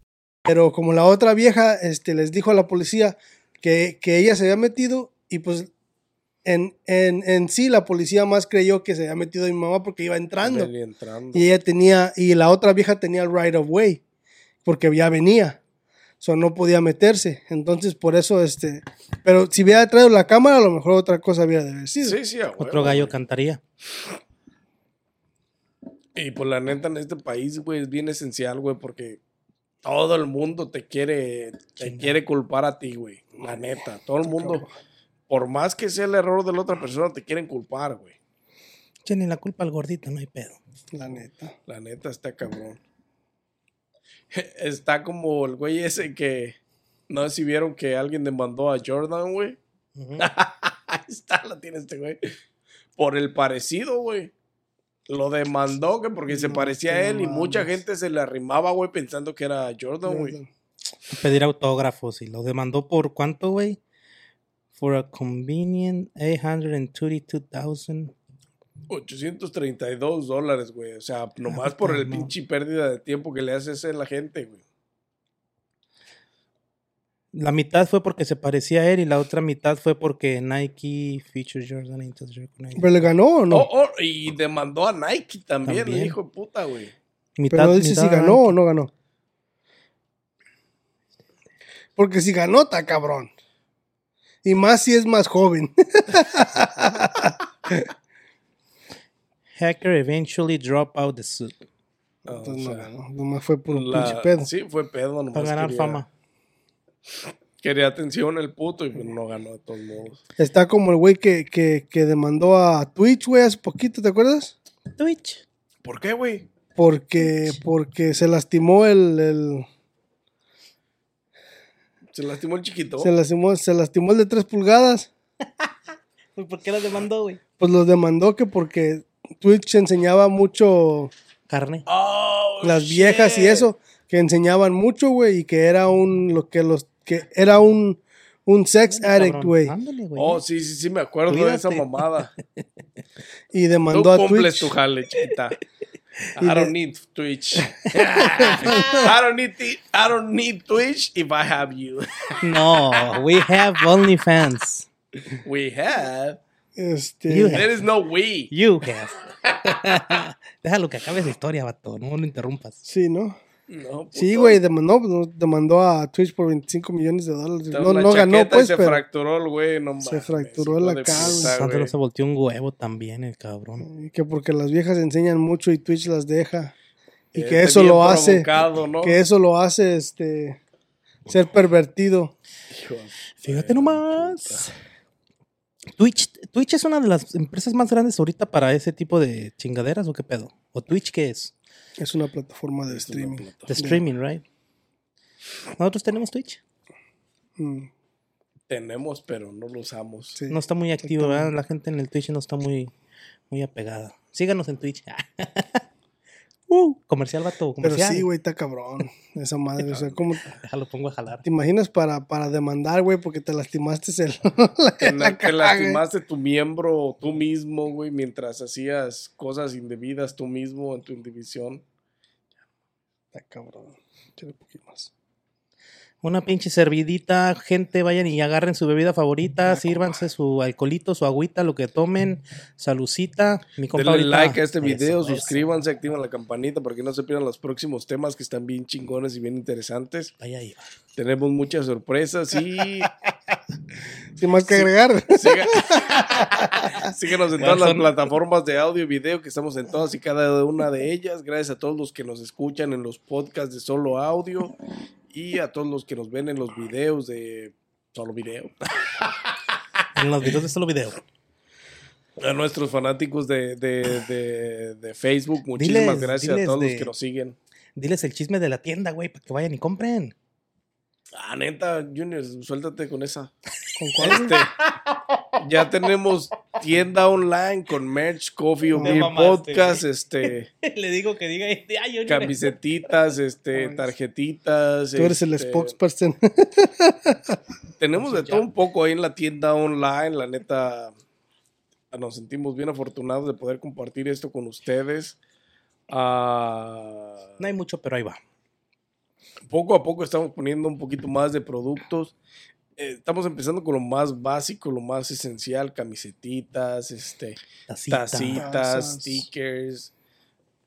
Pero como la otra vieja este, les dijo a la policía que, que ella se había metido y pues en, en, en sí la policía más creyó que se había metido mi mamá porque iba entrando. Y ella tenía, y la otra vieja tenía el right of way porque ya venía. So no podía meterse. Entonces por eso, este, pero si hubiera traído la cámara, a lo mejor otra cosa había de haber sido. Sí, sí, a Otro gallo güey. cantaría. Y pues la neta en este país, güey, es bien esencial, güey, porque todo el mundo te quiere, te quiere culpar a ti, güey. La neta, todo el mundo, por más que sea el error de la otra persona, te quieren culpar, güey. Tienen la culpa al gordito, no hay pedo. La neta. La neta está cabrón. Está como el güey ese que, no sé si vieron que alguien demandó a Jordan, güey. Ahí está, la tiene este güey. Por el parecido, güey. Lo demandó que porque se parecía a no él y mucha mames. gente se le arrimaba, güey, pensando que era Jordan, güey. Pedir autógrafos y lo demandó por cuánto, güey? For a convenient 832,000. 832 dólares, güey. O sea, nomás por el no. pinche pérdida de tiempo que le haces a la gente, güey. La mitad fue porque se parecía a él y la otra mitad fue porque Nike featured Jordan Nike. ¿Pero le ganó o no? Oh, oh, y demandó a Nike también, También. el hijo de puta, güey. Mitad- Pero dice si ganó Nike. o no ganó. Porque si ganó, está cabrón. Y más si es más joven. Hacker eventually drop out the suit. O Entonces no sea, ganó. Nomás fue por un la- pinche pedo. Sí, fue pedo. nomás Para ganar quería- fama. Quería atención el puto y pues no ganó de todos modos. Está como el güey que, que, que demandó a Twitch, güey, hace poquito, ¿te acuerdas? Twitch. ¿Por qué, güey? Porque, porque se lastimó el, el- Se lastimó el chiquito. se lastimó, se lastimó el de 3 pulgadas. ¿Por qué la demandó, güey? Pues los demandó que porque Twitch enseñaba mucho Carne. Oh, las viejas y eso, que enseñaban mucho, güey, y que era un lo que los que era un un sex addict, güey. Oh, sí, sí, sí, me acuerdo de esa mamada. y Tú demandó a cumples tu Twitch. jale, chiquita. I de- don't need Twitch. I don't need I don't need Twitch if I have you. No, we have OnlyFans. We have. Este, You There is no we. You have. Déjalo que acabe esa historia, vato. No lo interrumpas. sí, ¿no? No, Sí, güey, demandó, demandó a Twitch por 25 millones de dólares. No, no ganó, y pues, se pero fracturó el güey, no Se mames, fracturó hijo la cara, Sandro güey. se volteó un huevo también, el cabrón. que porque las viejas enseñan mucho y Twitch las deja. Y Eh, que eso lo hace, ¿no? que eso lo hace, este, ser pervertido. Hijo Fíjate nomás. Twitch, Twitch es una de las empresas más grandes ahorita para ese tipo de chingaderas o qué pedo. ¿O Twitch qué es? Es una plataforma de Es streaming. plataforma. De streaming, right? Nosotros tenemos Twitch. Mm, Tenemos, pero no lo usamos. sí. No está muy activo, ¿verdad? La gente en el Twitch no está muy, muy apegada. Síganos en Twitch. uh, comercial, vato. Pero Comercial. sí, güey, está cabrón. Esa madre, o sea, ¿cómo Déjalo, pongo a jalar. te imaginas para, para demandar, güey, porque te lastimaste el, Que, la la- que lastimaste tu miembro tú mismo, güey, mientras hacías cosas indebidas tú mismo en tu indivisión. Está cabrón. Échale un poquito más. Una pinche servidita, gente, vayan y agarren su bebida favorita, sírvanse su alcoholito, su agüita, lo que tomen, salucita. Mi compa Denle ahorita- like a este video, Eso, eso. suscríbanse, activen la campanita para que no se pierdan los próximos temas que están bien chingones y bien interesantes. Ahí. va. Tenemos muchas sorpresas y Sin más que agregar. siga- síguenos en todas las plataformas de audio y video que estamos en todas y cada una de ellas. Gracias a todos los que nos escuchan en los podcasts de solo audio y a todos los que nos ven en los videos de solo video. En los videos de solo video. A nuestros fanáticos de, de- de- de Facebook, muchísimas Diles, gracias a todos los que nos siguen. Diles el chisme de la tienda, güey, para que vayan y compren. Ah, neta, Junior, suéltate con esa. ¿Con cuál? Este, ya tenemos tienda online con merch, coffee o mamaste, podcast, este, Le digo que diga, ay, yo camisetitas, este, tarjetitas. Tú eres el este, spokesperson. Tenemos de todo un poco ahí en la tienda online, la neta. Nos sentimos bien afortunados de poder compartir esto con ustedes. Ah, No hay mucho, pero ahí va. poco a poco estamos poniendo un poquito más de productos. Eh, estamos empezando con lo más básico, lo más esencial, camisetitas, este, Tacita. tacitas, Tazas. stickers,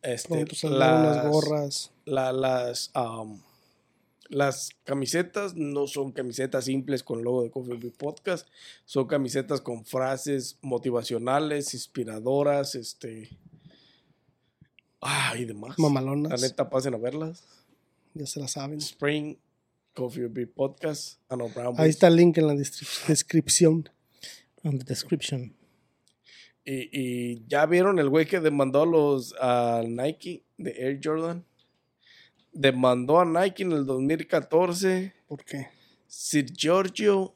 este, las, gorras. la- las, las camisetas no son camisetas simples con logo de Coffee Beer Podcast, son camisetas con frases motivacionales, inspiradoras, este, ah, y demás. La Mamalonas. neta, pasen a verlas. Ya se la saben. Spring Coffee Beer Podcast. Ah, no, Brown Ahí está el link en la descripción. On the description. Y, y ya vieron el güey que demandó a los a Nike de Air Jordan. Demandó a Nike en el 2014. ¿Por qué? Sir Giorgio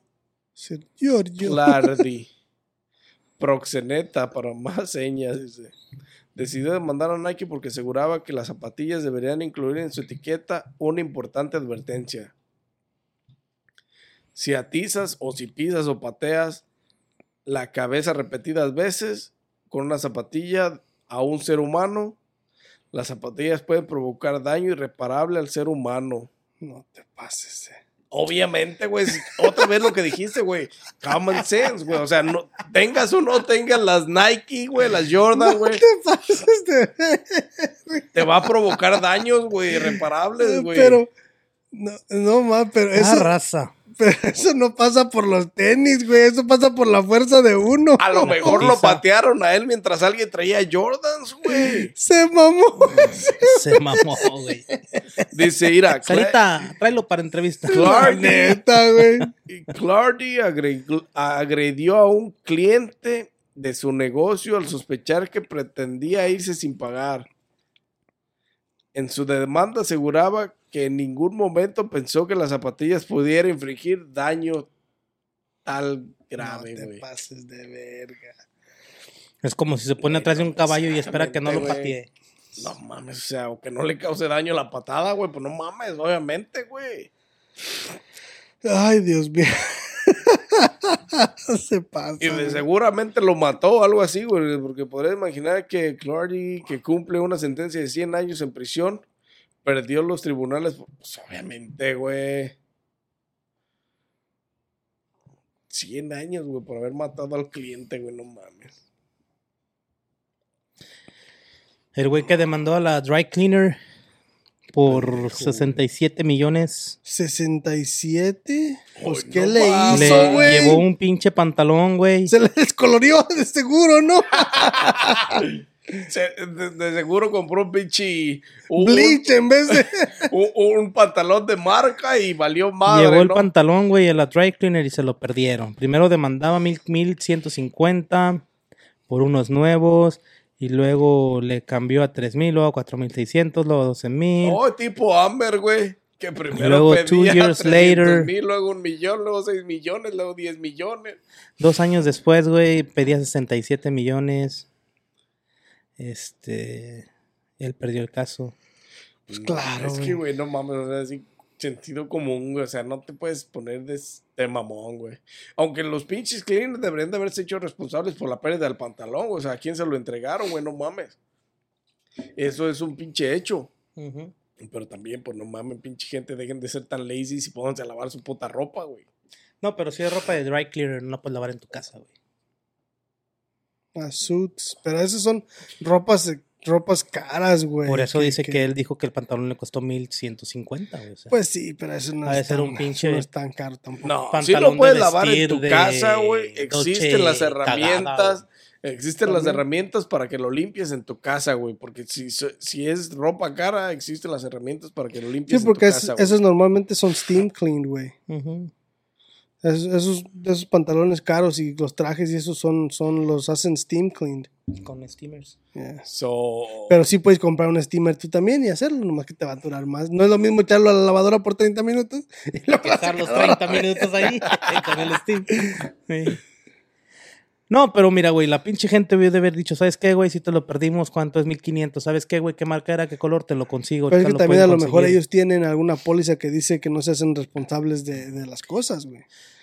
Sir Giorgio. Clardi. proxeneta para más señas. dice. Decidió demandar a Nike porque aseguraba que las zapatillas deberían incluir en su etiqueta una importante advertencia. Si atizas o si pisas o pateas la cabeza repetidas veces, con una zapatilla a un ser humano, las zapatillas pueden provocar daño irreparable al ser humano. No te pases, eh. Obviamente, güey. Otra vez lo que dijiste, güey. Common sense, güey. O sea, no, tengas o no tengas las Nike, güey, las Jordan, güey. te pases de Te va a provocar daños, güey, irreparables, güey. Pero, no, no más, pero Ah, eso, raza. Pero eso no pasa por los tenis, güey. Eso pasa por la fuerza de uno. A lo mejor lo patearon a él mientras alguien traía Jordans, güey. Se mamó. Se mamó, güey. Dice, Cla- Sarita, tráelo para entrevista. La Clardy, neta, güey. Clardy agre- agredió a un cliente de su negocio al sospechar que pretendía irse sin pagar. En su demanda aseguraba que en ningún momento pensó que las zapatillas pudieran infligir daño tal grave, no te pases de verga. Es como si se pone atrás de un caballo y espera que no lo patee. No mames, o sea, o que no le cause daño la patada, güey, pues no mames, obviamente, güey. Ay, Dios mío. Se pasa. Y de seguramente lo mató o algo así, güey, porque podrías imaginar que Clardy, que cumple una sentencia de 100 años en prisión, perdió los tribunales, pues obviamente, güey. 100 años, güey, por haber matado al cliente, güey, no mames. El güey que demandó a la dry cleaner por 67 millones. 67. Pues, ¿qué no le hizo, güey? llevó un pinche pantalón, güey. Se le descolorió de seguro, ¿no? Se- de, de seguro compró un pinche. Un, Bleach en vez de. un- un pantalón de marca y valió madre. Llevó el ¿no? pantalón, güey, a la dry cleaner y se lo perdieron. Primero demandaba mil, 1150 por unos nuevos y luego le cambió a 3000, luego a 4600, luego a 12000. Oh, tipo Amber, güey. Que primero luego, pedía two years 300 later. mil, luego un millón, luego 6 millones, luego 10 millones. Dos años después, güey, pedía 67 millones. Este. Él perdió el caso. Pues claro, Es que, güey, no mames, o sea, así, sentido común, güey. O sea, no te puedes poner de, de mamón, güey. Aunque los pinches cleaners deberían de haberse hecho responsables por la pérdida del pantalón, güey. O sea, ¿a quién se lo entregaron, güey? No mames. Eso es un pinche hecho. Pero también, pues no mames, pinche gente, dejen de ser tan lazy y pónganse a lavar su puta ropa, güey. No, pero si es ropa de dry cleaner, no puedes lavar en tu casa, güey. Ah, suits. Pero esas son ropas, ropas caras, güey. Por eso dice que... él dijo que el pantalón le costó 1150, güey. o sea. Pues sí, pero eso no, es, ser tan, un pinche no es tan caro tampoco. No, sí pantalón lo de puedes lavar en tu de casa, güey. Existen las herramientas. Existen las herramientas para que lo limpies en tu casa, güey. Porque si, si es ropa cara, existen las herramientas para que lo limpies Sí, porque en tu es- casa, güey. esos normalmente son steam cleaned, güey. Esos, esos, esos pantalones caros y los trajes y esos son, son los hacen steam cleaned. Con steamers. Yeah. So, Pero sí puedes comprar un steamer tú también y hacerlo, nomás que te va a durar más. No es lo mismo echarlo a la lavadora por 30 minutos y Dejar los secadora. 30 minutos ahí con el steam. Sí. No, pero mira, güey, la pinche gente debe de haber dicho, ¿sabes qué, güey? Si te lo perdimos, ¿cuánto es 1500? ¿Sabes qué, güey? ¿Qué marca era? ¿Qué color? Te lo consigo. Pero es que lo también a lo mejor ellos tienen alguna póliza que dice que no se hacen responsables de, de las cosas, güey.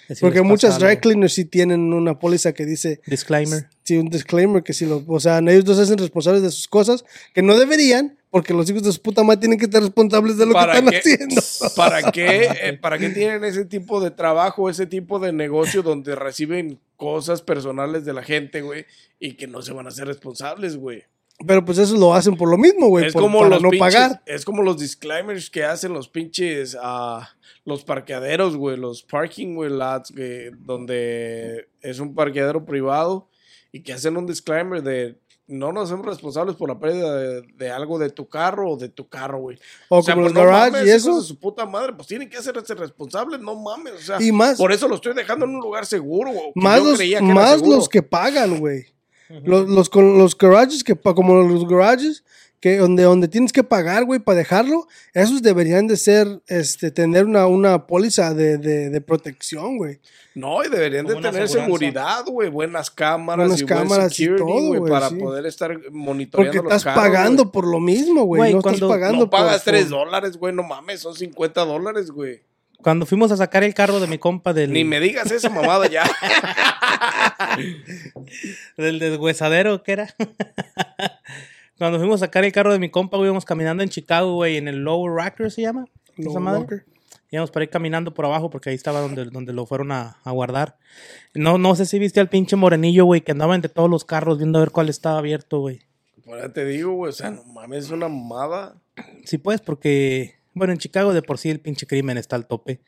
Así Porque muchas dry cleaners sí tienen una póliza que dice, Disclaimer. sí, un disclaimer que si lo, o sea, ellos no se hacen responsables de sus cosas, que no deberían, porque los hijos de su puta madre tienen que estar responsables de lo que ¿Para están qué? haciendo. ¿para qué, eh, ¿para qué tienen ese tipo de trabajo, ese tipo de negocio donde reciben cosas personales de la gente, güey? Y que no se van a hacer responsables, güey. Pero pues eso lo hacen por lo mismo, güey, Es por- como para los no pinches- pagar. Es como los disclaimers que hacen los pinches ah, los parqueaderos, güey, los parking güey, lots, güey, donde es un parqueadero privado y que hacen un disclaimer de no nos hacemos responsables por la pérdida de, de algo de tu carro o de tu carro, güey. O sea, como pues, los no garage mames, y eso. de su puta madre, pues tienen que hacerse responsables, no mames, o sea, Y más, por eso lo estoy dejando en un lugar seguro, güey, que más, yo los, creía que más los que pagan, güey. Los, los, con los garages, que, pa- como los garages, que donde, donde tienes que pagar, güey, para dejarlo, esos deberían de ser, este, tener una, una póliza de, de, de protección, güey. No, y deberían de tener aseguranza. seguridad, güey, buenas cámaras Buenas y buen cámaras y security, todo, güey, para sí. poder estar monitoreando Porque los estás carros, pagando güey. por lo mismo, güey. No cuando estás pagando No pagas por, 3 por- dólares, güey, no mames, son 50 dólares, güey. Cuando fuimos a sacar el carro de mi compa del, Ni me digas esa mamada ya. del deshuesadero, ¿qué era? Cuando fuimos a sacar el carro de mi compa, güey, íbamos caminando en Chicago, güey, en el Lower Racker se llama. esa Lower madre. Walker. Íbamos para ir caminando por abajo porque ahí estaba donde, donde lo fueron a, a guardar. No, no sé si viste al pinche morenillo, güey, que andaba entre todos los carros viendo a ver cuál estaba abierto, güey. Ahí te digo, güey. O sea, no mames, es una mamada. Sí, pues, porque, bueno, en Chicago de por sí el pinche crimen está al tope.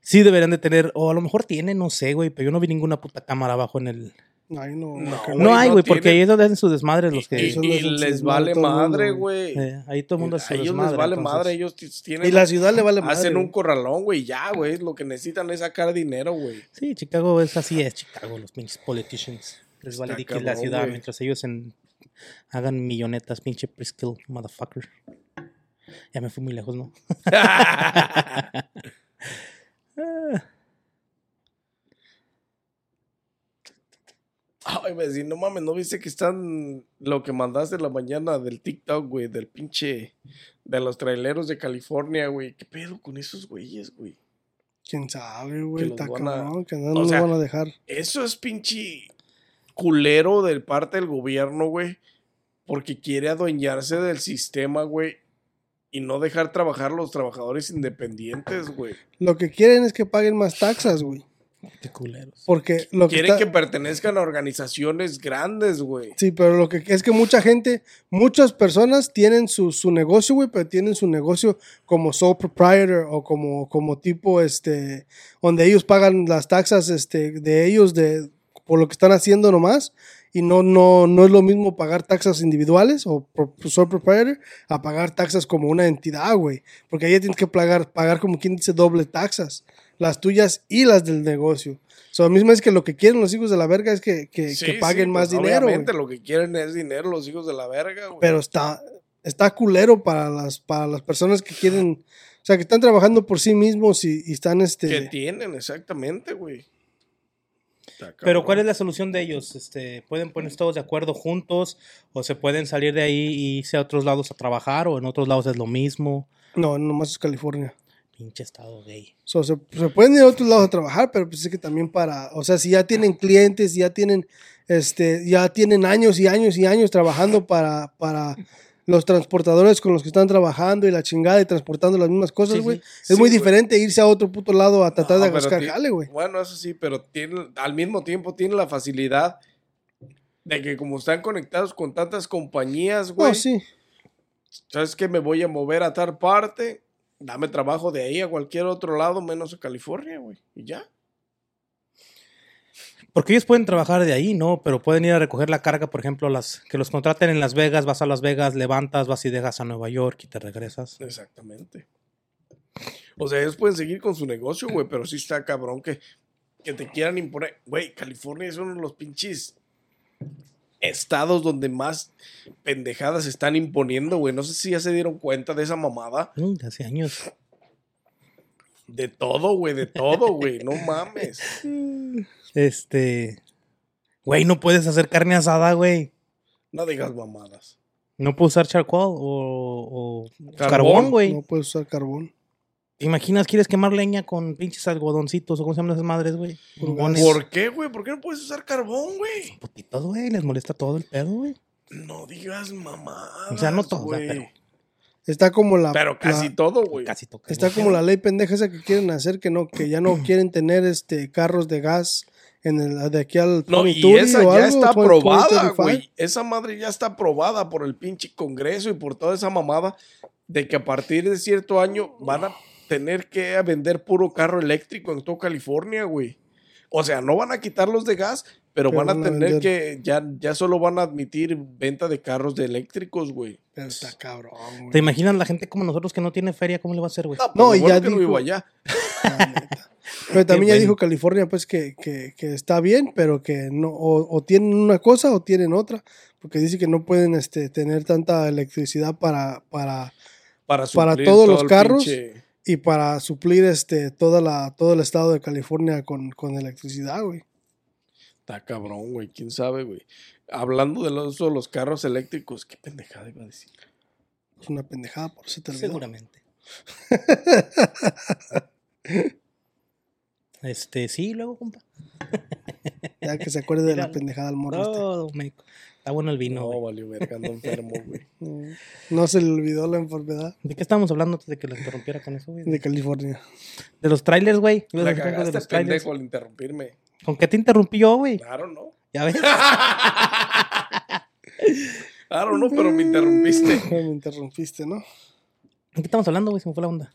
Sí deberían de tener, o a lo mejor tienen, no sé, güey, pero yo no vi ninguna puta cámara abajo en el... Ay, no. No, que No, Güey, hay, no güey, porque ahí es donde hacen sus desmadres los que... Y, y no un les vale madre, güey. güey. eh, ahí todo el mundo hace A ellos desmadre. les vale entonces- madre, ellos tienen. Y la ciudad le vale madre. hacen un güey. corralón, güey, ya, güey. Lo que necesitan es sacar dinero, güey. Sí, Chicago es así, es Chicago, los pinches politicians. Les vale Está la cabrón, ciudad güey. mientras ellos en- hagan millonetas, pinche Priskill, motherfucker. Ya me fui muy lejos, ¿no? Ay, vecino, no mames, ¿no viste que están lo que mandaste en la mañana del TikTok, güey? Del pinche. De los traileros de California, güey. ¿Qué pedo con esos güeyes, güey? Quién sabe, güey. Está cabrón, que no nos van a dejar. Eso es pinche culero de parte del gobierno, güey. Porque quiere adueñarse del sistema, güey. Y no dejar trabajar a los trabajadores independientes, güey. Lo que quieren es que paguen más taxas, güey. Qué culeros. Porque lo que Quieren está- que pertenezcan a organizaciones grandes, güey. Sí, pero lo que es que mucha gente, muchas personas tienen su, su negocio, güey, pero tienen su negocio como sole proprietor o como, como tipo, este, donde ellos pagan las taxas, este, de ellos, de, por lo que están haciendo nomás. Y no, no, no es lo mismo pagar taxas individuales o sole proprietor a pagar taxas como una entidad, güey. Porque ahí tienes que pagar, pagar como quien dice doble taxas. Las tuyas y las del negocio. So, lo mismo es que lo que quieren los hijos de la verga es que, que, Sí, que sí, paguen más pues, dinero. Obviamente lo que quieren es dinero los hijos de la verga, güey. pero está, está culero para las, para las personas que quieren, o sea, que están trabajando por sí mismos y, y están, que este, tienen, exactamente, güey. Pero. ¿cuál es la solución de ellos? Este, ¿Pueden ponerse todos de acuerdo juntos? ¿O se pueden salir de ahí y irse a otros lados a trabajar? ¿O en otros lados es lo mismo? no, nomás es California. Pinche estado gay. So, se, se pueden ir a otros lados a trabajar, pero pues es que también para, o sea, si ya tienen clientes, ya tienen, este, ya tienen años y años y años trabajando para, para los transportadores con los que están trabajando y la chingada y transportando las mismas cosas, güey. sí. Es Sí, muy güey. diferente irse a otro puto lado a tratar No, de buscar jale, güey. Bueno, eso sí, pero tiene, al mismo tiempo tiene la facilidad de que como están conectados con tantas compañías, güey, No, sí. ¿sabes que Me voy a mover a tal parte, dame trabajo de ahí a cualquier otro lado, menos a California, güey, y ya. Porque ellos pueden trabajar de ahí, ¿no? Pero pueden ir a recoger la carga, por ejemplo, las que los contraten en Las Vegas, vas a Las Vegas, levantas, vas y dejas a Nueva York y te regresas. Exactamente. O sea, ellos pueden seguir con su negocio, güey, pero sí está cabrón que, que te quieran imponer. Güey, California es uno de los pinches estados donde más pendejadas se están imponiendo, güey. No sé si ya se dieron cuenta de esa mamada. Mm, de hace años. De todo, güey, de todo, güey. No mames. Este. Güey, no puedes hacer carne asada, güey. No digas mamadas. No puedo usar charcoal o, o Carbón. güey. No puedes usar carbón. ¿Te imaginas? ¿Quieres quemar leña con pinches algodoncitos o cómo se llaman esas madres, güey? ¿Por qué, güey? ¿Por qué no puedes usar carbón, güey? Putitos, güey. Les molesta todo el pedo, güey. No digas mamadas. O sea, no güey. pero- Está como la. Pero casi la- todo, güey. Casi toca. Está como la ley pendeja esa que quieren hacer, que no, que ya no quieren tener este carros de gas en el de aquí al No, y 2030 esa ya algo, está 20, aprobada, 2035. güey. Esa madre ya está aprobada por el pinche Congreso y por toda esa mamada de que a partir de cierto año van a tener que vender puro carro eléctrico en toda California, güey. O sea, no van a quitar los de gas, pero, Pero van a van a tener que, ya, ya solo van a admitir venta de carros de eléctricos, güey. Está cabrón, güey. ¿Te imaginas la gente como nosotros que no tiene feria? ¿Cómo le va a hacer, güey? No, No, pues y bueno ya que no dijo- vivo allá. Pero también ya bueno. dijo California, pues, que, que, que está bien, pero que no, o, o tienen una cosa o tienen otra. Porque dice que no pueden este, tener tanta electricidad para, para, Para, Para todos todo los carros. pinche- y para suplir este, toda la, todo el estado de California con, con electricidad, güey. Está cabrón, güey. ¿Quién sabe, güey? Hablando de los, de los carros eléctricos, qué pendejada iba a decir. Es una pendejada, por eso te olvidó. Seguramente. Este, sí, luego, compa. Ya que se acuerde de la pendejada al morro. este. Me- Está bueno el vino, No, güey. valió verga, ando enfermo, güey. No se le olvidó la enfermedad ¿De qué estábamos hablando antes de que lo interrumpiera con eso, güey? de California. De los trailers, güey. La algo de cagaste, los trailers. pendejo, al interrumpirme. ¿Con qué te interrumpí yo, güey? Claro, ¿no? Ya ves. Claro, no, pero me interrumpiste. Me interrumpiste, ¿no? ¿De qué estamos hablando, güey? Se me fue la onda.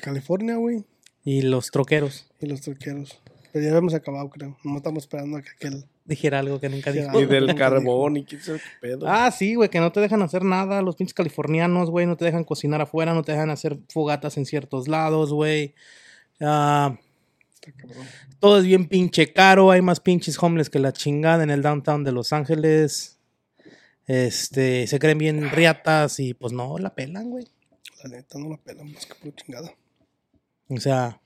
California, güey. Y los troqueros. Y los troqueros. Pero ya habíamos acabado, creo. No estamos esperando a que aquel. Dijera algo que nunca Dijera dijo. Y del carbón y quién sabe qué pedo. Ah, sí, güey, que no te dejan hacer nada. Los pinches californianos, güey, no te dejan cocinar afuera, no te dejan hacer fogatas en ciertos lados, güey. Ah. Todo es bien pinche caro. Hay más pinches homeless que la chingada en el downtown de Los Ángeles. Este, se creen bien riatas y pues no la pelan, güey. La neta, no la pelan más que por chingada. O sea,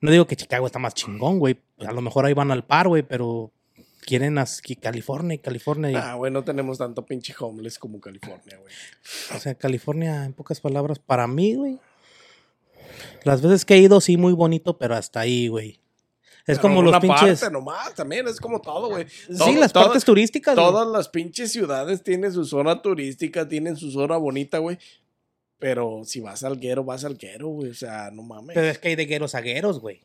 no digo que Chicago está más chingón, güey. A lo mejor ahí van al par, güey, pero quieren aquí California y California. y- Ah, güey, no tenemos tanto pinche homeless como California, güey. O sea, California, en pocas palabras, para mí, güey. Las veces que he ido, sí, muy bonito, pero hasta ahí, güey. Es Pero como los pinches. parte nomás, también es como todo, güey. sí, las todo- partes turísticas. güey. Todas las pinches ciudades tienen su zona turística, tienen su zona bonita, güey. Pero si vas al guero, vas al guero, güey. O sea, no mames. Pero es que hay de gueros a gueros, güey.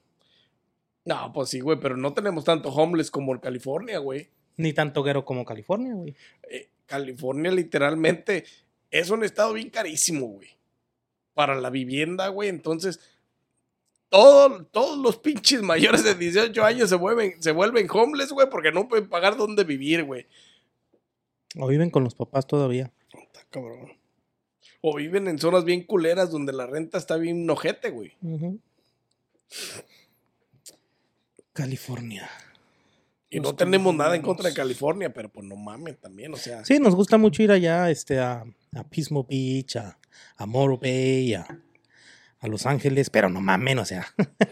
No, pues sí, güey, pero no tenemos tanto homeless como en California, güey. Ni tanto guero como California, güey. Eh, California literalmente es un estado bien carísimo, güey. Para la vivienda, güey. Entonces, todo- todos los pinches mayores de 18 años se vuelven, se vuelven homeless, güey, porque no pueden pagar dónde vivir, güey. O viven con los papás todavía. Está cabrón. O viven en zonas bien culeras donde la renta está bien nojete, güey. Ujú. California. Y no tenemos nada en contra de California, pero pues no mames también, o sea. Sí, nos gusta mucho ir allá, este, a, a Pismo Beach, a, a Morro Bay, a, a Los Ángeles, pero no mamen, o sea,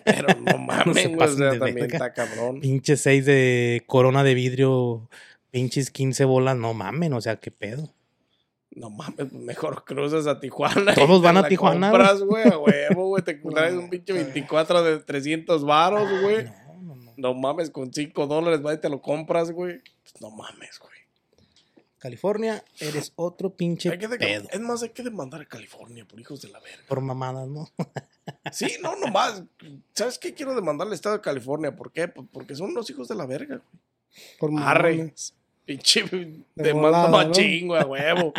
Pero no mames, se güey, o pasen sea, de también verga. está cabrón. pinches seis de corona de vidrio, pinches 15 bolas, no mamen, o sea, qué pedo. No mames, mejor cruzas a Tijuana. Todos van a Tijuana, Compras, güey, a huevo, güey. Te traes un No, pinche güey. 24 de 300 varos, güey. No, no, mames, con 5 dólares, va y te lo compras, güey. Pues no mames, güey. California, eres otro pinche Hay que de- pedo. Es más, hay que demandar a California por hijos de la verga. Por mamadas, ¿no? Sí, no, nomás. ¿Sabes qué? Quiero demandar al estado de California. ¿Por qué? Pues porque son los hijos de la verga, güey. Por Arre. Pinche De demanda machín, güey, a huevo.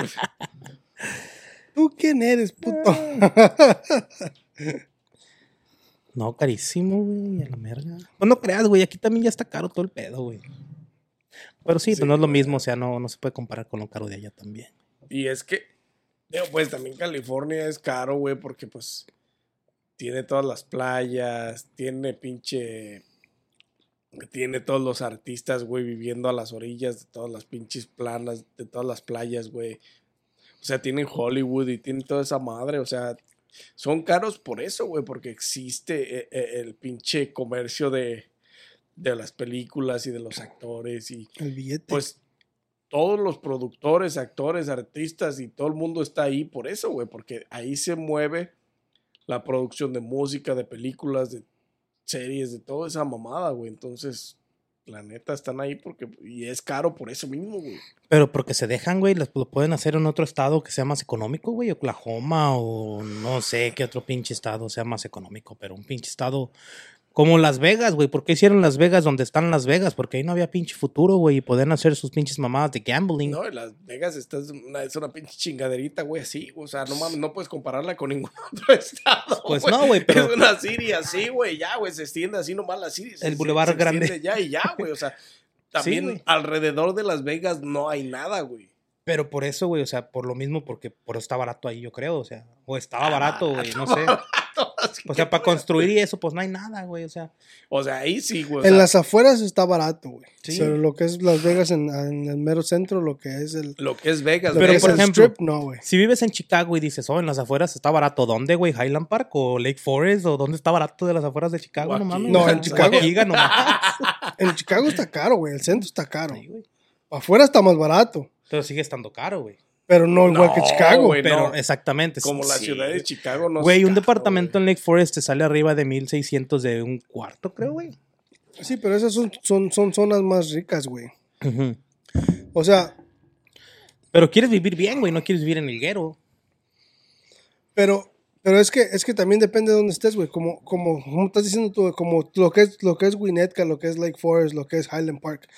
¿Tú quién eres, puto? No, carísimo, güey, a la merga. Pues no creas, güey, aquí también ya está caro todo el pedo, güey. Pero sí, Sí, pues no es lo mismo, o sea, no, no se puede comparar con lo caro de allá también. Y es que, pues también California es caro, güey, porque pues tiene todas las playas, tiene pinche... Tiene todos los artistas, güey, viviendo a las orillas de todas las pinches planas, de todas las playas, güey. O sea, tienen Hollywood y tienen toda esa madre, o sea, son caros por eso, güey, porque existe eh, eh, el pinche comercio de, de las películas y de los actores y El billete. pues todos los productores, actores, artistas y todo el mundo está ahí por eso, güey, porque ahí se mueve la producción de música, de películas, de series, de toda esa mamada, güey. Entonces, la neta están ahí porque y es caro por eso mismo, güey. Pero porque se dejan, güey, lo pueden hacer en otro estado que sea más económico, güey, Oklahoma o no sé qué otro pinche estado sea más económico, pero un pinche estado como Las Vegas, güey. ¿Por qué hicieron Las Vegas donde están Las Vegas? Porque ahí no había pinche futuro, güey, y podían hacer sus pinches mamadas de gambling. No, Las Vegas está, es, una, es una pinche chingaderita, güey, así. O sea, no mames, no puedes compararla con ningún otro estado. Pues no, güey, pero- Es una Siria así, güey, ya, güey, se extiende así nomás la Siria. El bulevar grande. Ya y ya, güey, o sea, también alrededor de Las Vegas no hay nada, güey. Pero por eso, güey, o sea, por lo mismo, porque por eso está barato ahí, yo creo, o sea, o Ah, estaba barato, güey, no sé. O sea, para construir y eso, pues no hay nada, güey, o sea. O sea, ahí sí, güey. en sea, las afueras está barato, güey. Sí. Pero lo que es Las Vegas en, en el mero centro, lo que es el. Lo que es Vegas, Pero, que güey, es por el ejemplo, strip, no, güey. Si vives en Chicago y dices, oh, en las afueras está barato, ¿dónde, güey? ¿Highland Park o Lake Forest? ¿O dónde está barato de las afueras de Chicago? No mames. No, en Chicago-. En Chicago está caro, güey. El centro está caro. Sí, güey. Afuera está más barato. Pero sigue estando caro, güey. Pero no igual que Chicago. güey, Pero no. exactamente. Como la ciudad de Chicago, no Güey, un caro, departamento en Lake Forest te sale arriba de 1600 de un cuarto, creo, güey. Sí, pero esas son, son, son zonas más ricas, güey. O sea, Pero quieres vivir bien, güey, no quieres vivir en el guero. pero, pero es que, es que también depende de dónde estés, güey. Como, como, como estás diciendo tú, como lo que es, lo que es Winnetka, lo que es Lake Forest, lo que es Highland Park.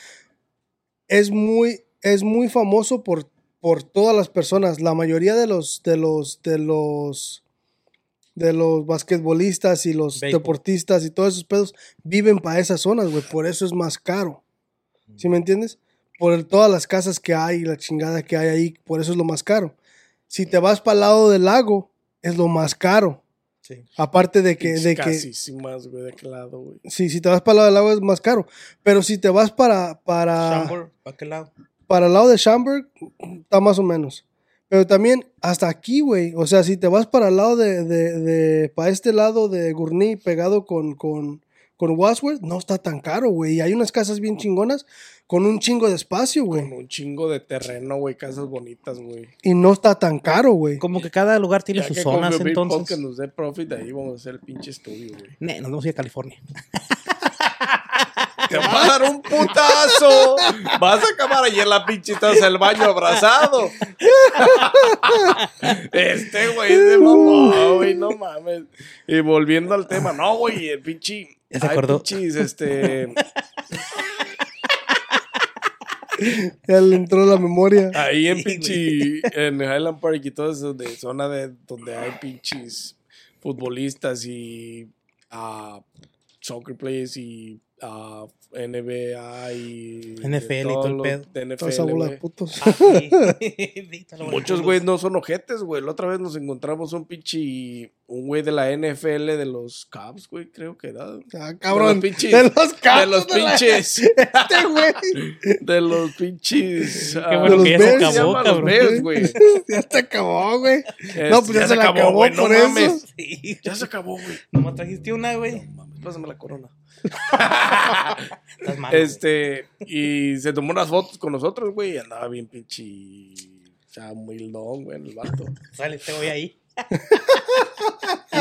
Es muy, es muy famoso por, por todas las personas. La mayoría de los, de los, de los, de los basquetbolistas y los deportistas y todos esos pedos viven para esas zonas, güey. Por eso es más caro. ¿Sí me entiendes? Por el- todas las casas que hay, la chingada que hay ahí, por eso es lo más caro. Si te vas para el lado del lago, es lo más caro. Sí. Aparte de que, de que Casísimas, güey, de aquel lado, güey. sí, si te vas para el lado del lago es más caro. Pero si te vas para, para, ¿para qué lado? Para el lado de Schaumburg, está más o menos. Pero también hasta aquí, güey. O sea, si te vas para el lado de, de, de- para este lado de Gurney, pegado con, con, con Wadsworth, no está tan caro, güey. Y hay unas casas bien chingonas con un chingo de espacio, Con güey. un chingo de terreno, güey, casas bonitas, güey. Y no está tan caro, güey. Como que cada lugar tiene Ya sus que zonas, con entonces. Podcast nos dé profit, ahí vamos a hacer el pinche estudio, güey. Ne, nos vamos a ir a California. Te va a dar un putazo. Vas a acabar ahí en la pinche taza del baño abrazado. Este güey de mamá, güey, no mames. Y volviendo al tema, no, güey, el pinche. Ya se acordó. pinches, este. Ya le entró la memoria. Ahí en pinche. En Highland Park y todo eso, de zona de donde hay pinches futbolistas y. ah, soccer players y. ah, NBA y. NFL y todo el pedo. Toda esa NFL, bola de putos. Ah, sí. Muchos güeyes no son ojetes, güey. La otra vez nos encontramos un pinche. Un güey de la NFL de los Cubs, güey, creo que era. Ah, cabrón. De los pinches. De los De los de la- pinches. Este güey. De los pinches. ah, bueno que ya se ¿cómo acabó, cabrón. Los Bears, güey. ya se acabó, güey. Este, No, pues ya, se, acabó, güey, no por eso. mames. Sí. Ya se acabó, güey. Nomás trajiste una, güey. No pásame la corona. Estás mal. güey. Este, y se tomó unas fotos con nosotros, güey, y andaba bien pinche. O sea, muy long, güey, el vato. Sale, te voy ahí.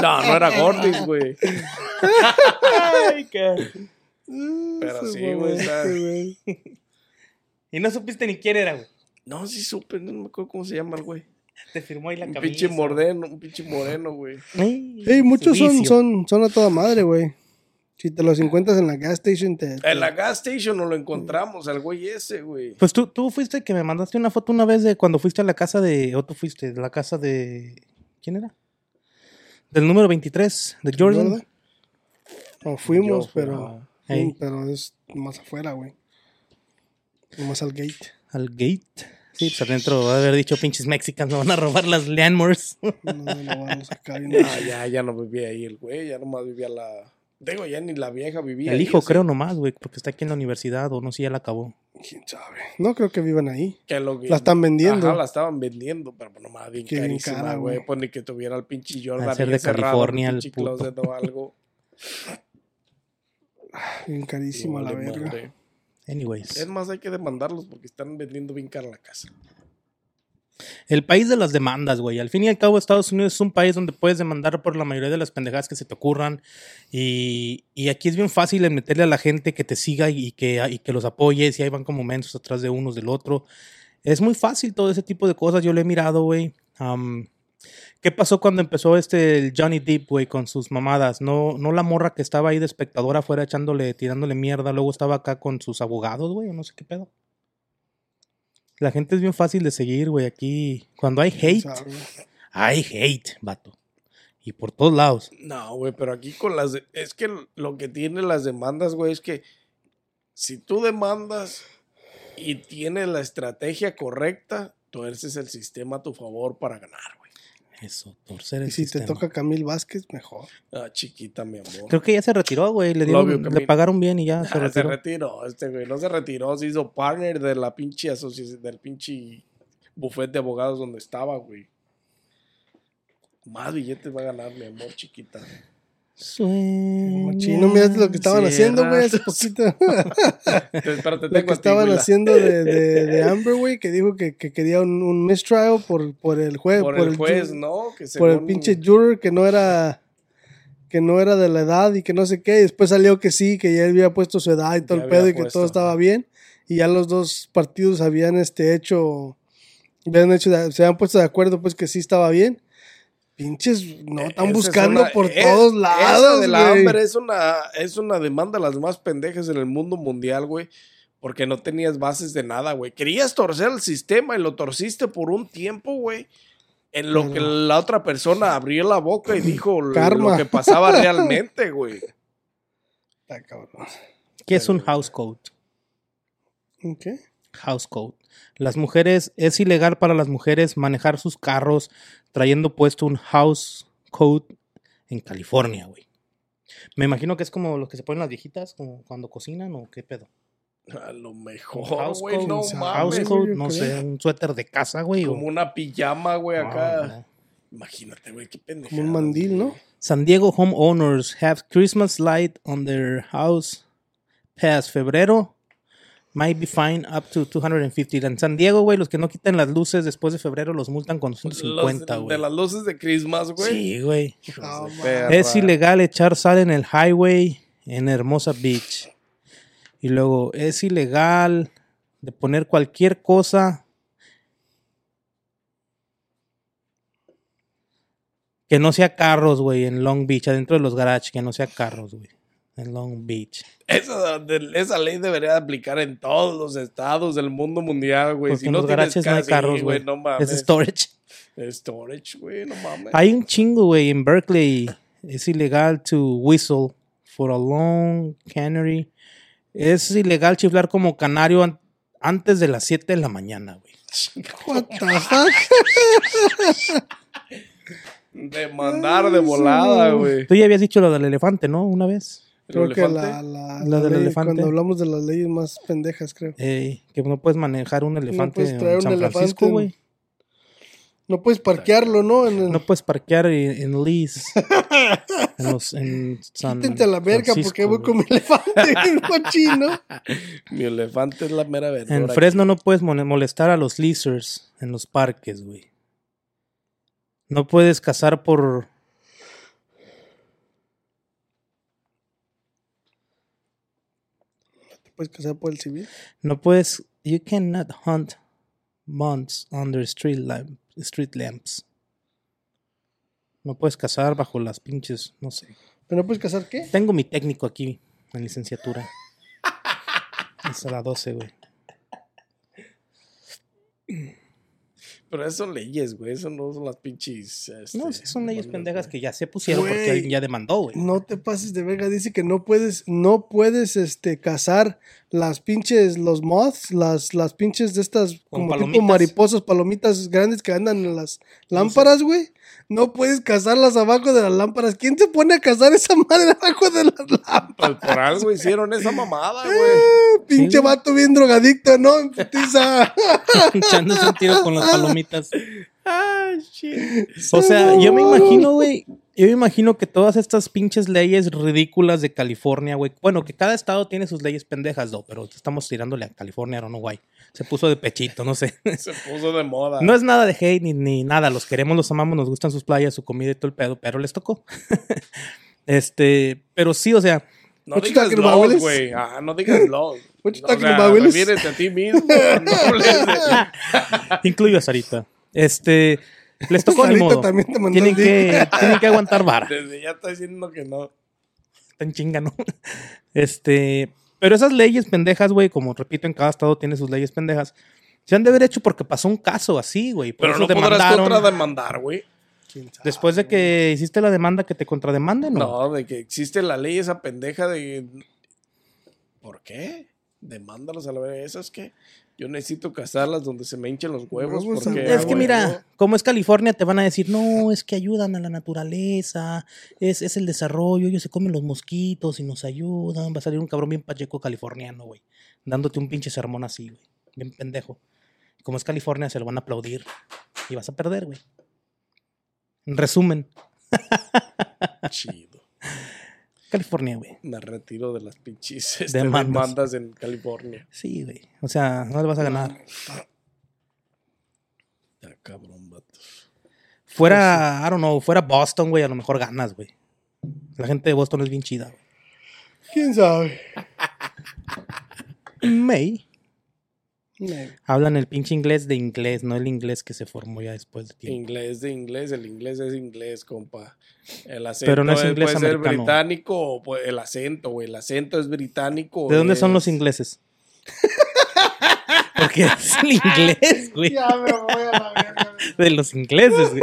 No, no era Gordis, güey. Ay, qué- Pero sí, güey. Y no supiste ni quién era, güey. No, sí supe, no me acuerdo cómo se llama el güey. Te firmó ahí la Un camisa. pinche moreno, un pinche moreno, güey. Ey, muchos son, son, son a toda madre, güey. Si te los encuentras en la gas station, te. En la gas station nos lo encontramos, al güey ese, güey. Pues tú, tú fuiste que me mandaste una foto una vez de cuando fuiste a la casa de. O tú fuiste, de la casa de. ¿Quién era? Del número 23, de Jordan. ¿verdad? No fuimos, Yo pero. sí, pero es más afuera, güey. Más al gate. Al gate. Sí, pues adentro va a haber dicho pinches mexicanos, me van a robar las Landmores. No, no vamos acá. bien Ah, ya, ya no vivía ahí el güey, ya nomás vivía la. Digo, ya ni la vieja vivía. El hijo, creo nomás, güey, porque está aquí en la universidad o no sé, ya la acabó. ¿Quién sabe? No creo que vivan ahí. Que lo que- La están vendiendo. Ajá, la estaban vendiendo, pero pues nomás bien Qué bien carísima, cara, güey. Pues ni que tuviera el pinche Jordan. Ser de California, el puto. closet o algo. Bien carísima la verga. madre. Anyways. Es más, hay que demandarlos porque están vendiendo bien cara la casa. El país de las demandas, güey. Al fin y al cabo, Estados Unidos es un país donde puedes demandar por la mayoría de las pendejadas que se te ocurran. Y, y aquí es bien fácil meterle a la gente que te siga y que, y que los apoyes. Y ahí van como mensos atrás de unos del otro. Es muy fácil todo ese tipo de cosas. Yo lo he mirado, güey. ¿Qué pasó cuando empezó este Johnny Depp, güey, con sus mamadas? No, no la morra que estaba ahí de espectadora afuera echándole, tirándole mierda. Luego estaba acá con sus abogados, güey, no sé qué pedo. La gente es bien fácil de seguir, güey. Aquí, cuando hay ¿Quién hate, hay hate, vato. Y por todos lados. No, güey, pero aquí con las... de- Es que lo que tienen las demandas, güey, es que si tú demandas y tienes la estrategia correcta, tú eres el sistema a tu favor para ganar, güey. Eso, torcer el Y si sistema. te toca Camil Vázquez, mejor. Ah, chiquita, mi amor. Creo que ya se retiró, güey. Le, dieron- vio le pagaron bien y ya se Ah, se retiró. retiró, este güey, no se retiró, se hizo partner de la pinche asociación, del pinche buffet de abogados donde estaba, güey. Más billetes va a ganar, mi amor, chiquita. Sueño Chino, mira lo que estaban haciendo, güey, hace poquito. Lo tengo que estaban haciendo de, de, de Amber, güey, que dijo que, que quería un, un mistrial por, por el juez. Por, el juez, ¿no? Que por el pinche juror que no era que no era de la edad y que no sé qué. Y después salió que sí, que ya él había puesto su edad y todo Ya el pedo y que puesto, todo estaba bien. Y ya los dos partidos habían este hecho, habían hecho, se habían puesto de acuerdo pues que sí estaba bien. Pinches, no, Eh, están esa es buscando una- por eh, todos esa lados, de la güey. Amber es una, es una demanda de las más pendejas en el mundo mundial, güey. Porque no tenías bases de nada, güey. Querías torcer el sistema y lo torciste por un tiempo, güey. En lo que la otra persona abrió la boca y dijo lo- Karma. lo que pasaba realmente, güey. Está cabrón. ¿Qué es un house code? ¿Qué? House code. Las mujeres, es ilegal para las mujeres manejar sus carros trayendo puesto un house code en California, güey. Me imagino que es como los que se ponen las viejitas, como cuando cocinan o qué pedo. A lo mejor, house güey. No mames. yo no sé, un suéter de casa, güey. o- Como una pijama, güey, acá. No. Imagínate, güey, qué pendeja. Como un mandil, ¿no? San Diego homeowners have Christmas light on their house past febrero. Might be fined up to 250. En San Diego, güey, los que no quiten las luces después de febrero los multan con 150, de güey. las luces de Christmas, güey. Sí, güey. De. Es ilegal echar sal en el highway en Hermosa Beach. Y luego es ilegal de poner cualquier cosa que no sea carros, güey, en Long Beach, adentro de los garages, que no sea carros, güey. En Long Beach. Esa, esa ley debería aplicar en todos los estados del mundo mundial, güey. Porque Si en no los tienes garages no hay casi, carros, güey. no mames. Es storage. Storage, güey, no mames. Hay un chingo, güey, en Berkeley. Es ilegal to whistle for a long canary. Es ilegal chiflar como canario an- antes de las 7 de la mañana, güey. What the fuck? De mandar de volada, güey. Tú ya habías dicho lo del elefante, ¿no? Una vez. ¿El Creo que la, la, La la del ley- elefante. cuando hablamos de las leyes más pendejas, creo. Eh, que no puedes manejar un elefante traer en un San elefante Francisco, en- güey. No puedes parquearlo, ¿no? En el- No puedes parquear en, en Lee's. en, los, en San Quítense a la verga Francisco, porque voy con mi elefante bien cochino. Mi elefante es la mera verdura. En Fresno no puedes molestar a los lizards en los parques, güey. No puedes cazar por... puedes casar por el civil? No puedes... You cannot hunt months under street, lamp, street lamps. No puedes cazar bajo las pinches... No sé. ¿Pero no puedes casar qué? Tengo mi técnico aquí en licenciatura. Es a la 12, güey. Pero esas son leyes, güey. Eso no son las pinches. este, No, sí son leyes pendejas que ya se pusieron porque alguien ya demandó, güey. No te pases de verga. Dice que no puedes, no puedes, este, cazar las pinches, los moths, las, las pinches de estas, como palomitas. tipo mariposas, palomitas grandes que andan en las lámparas, güey. No puedes cazarlas abajo de las lámparas. ¿Quién se pone a cazar esa madre abajo de las lámparas? Pues por algo hicieron esa mamada, güey. Eh, Pinche güey. vato bien drogadicto, ¿no? En putiza. Echándose un tiro con las palomitas. Ay, shit. O sea, yo me imagino, güey. Yo me imagino que todas estas pinches leyes ridículas de California, güey. Bueno, que cada estado tiene sus leyes pendejas, no, pero estamos tirándole a California, no, güey. Se puso de pechito, no sé. Se puso de moda. No es nada de hate ni, ni nada. Los queremos, los amamos, nos gustan sus playas, su comida y todo el pedo, pero les tocó. este, pero sí, o sea, No What you digas los, güey. Ah, no digas los. What you O talking sea, about, Willis? a ti mismo. No incluyo a Sarita. Este, les tocó ni modo. también te mandó Tienen el que, tienen que aguantar vara. Desde ya está diciendo que no. Tan chinga, ¿no? Este, pero esas leyes pendejas, güey, como repito, en cada estado tiene sus leyes pendejas. Se han de haber hecho porque pasó un caso así, güey. Pero eso no podrás demandaron. contrademandar, güey. Después de que hiciste la demanda que te contrademanden, ¿no? No, de que existe la ley esa pendeja de... ¿Por qué? Demándalos a la vez. ¿Esas que Yo necesito cazarlas donde se me hinchen los huevos. Porque, Es ah, que mira, como es California, te van a decir, no, es que ayudan a la naturaleza, es, es el desarrollo, ellos se comen los mosquitos y nos ayudan. Va a salir un cabrón bien pacheco californiano, güey, dándote un pinche sermón así, güey, bien pendejo. Como es California, se lo van a aplaudir y vas a perder, güey. En resumen, Chido. California, güey. Me retiro de las pinches este, Demandas. demandas en California. Sí, güey. O sea, no le vas a ganar. Ya, cabrón, vatos. Fuera, I don't know, fuera Boston, güey, a lo mejor ganas, güey. La gente de Boston es bien chida, güey. ¿Quién sabe? May. No. Hablan el pinche inglés de inglés, no el inglés que se formó ya después de tiempo. Inglés de inglés, el inglés es inglés, compa. El acento Pero no es inglés puede ser americano. británico o puede- el acento, güey. El acento es británico. ¿De dónde son es- los ingleses? Porque es el inglés, güey. Ya me voy a la verga. De los ingleses, güey.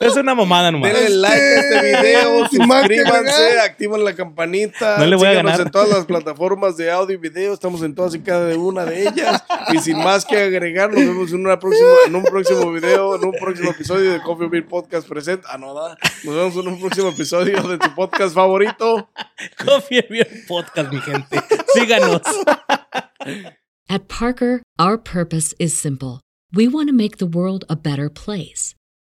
Es una mamada nomás. Denle like a este video, suscríbanse, activen la campanita. No le voy a ganar. en todas las plataformas de audio y video. Estamos en todas y cada una de ellas. Y sin más que agregar, nos vemos en, una próxima, en un próximo video, en un próximo episodio de Coffee Beer Podcast Present. Ah, no, da. Nos vemos en un próximo episodio de tu podcast favorito. Coffee Beer Podcast, mi gente. Síganos. At Parker, our purpose is simple. We want to make the world a better place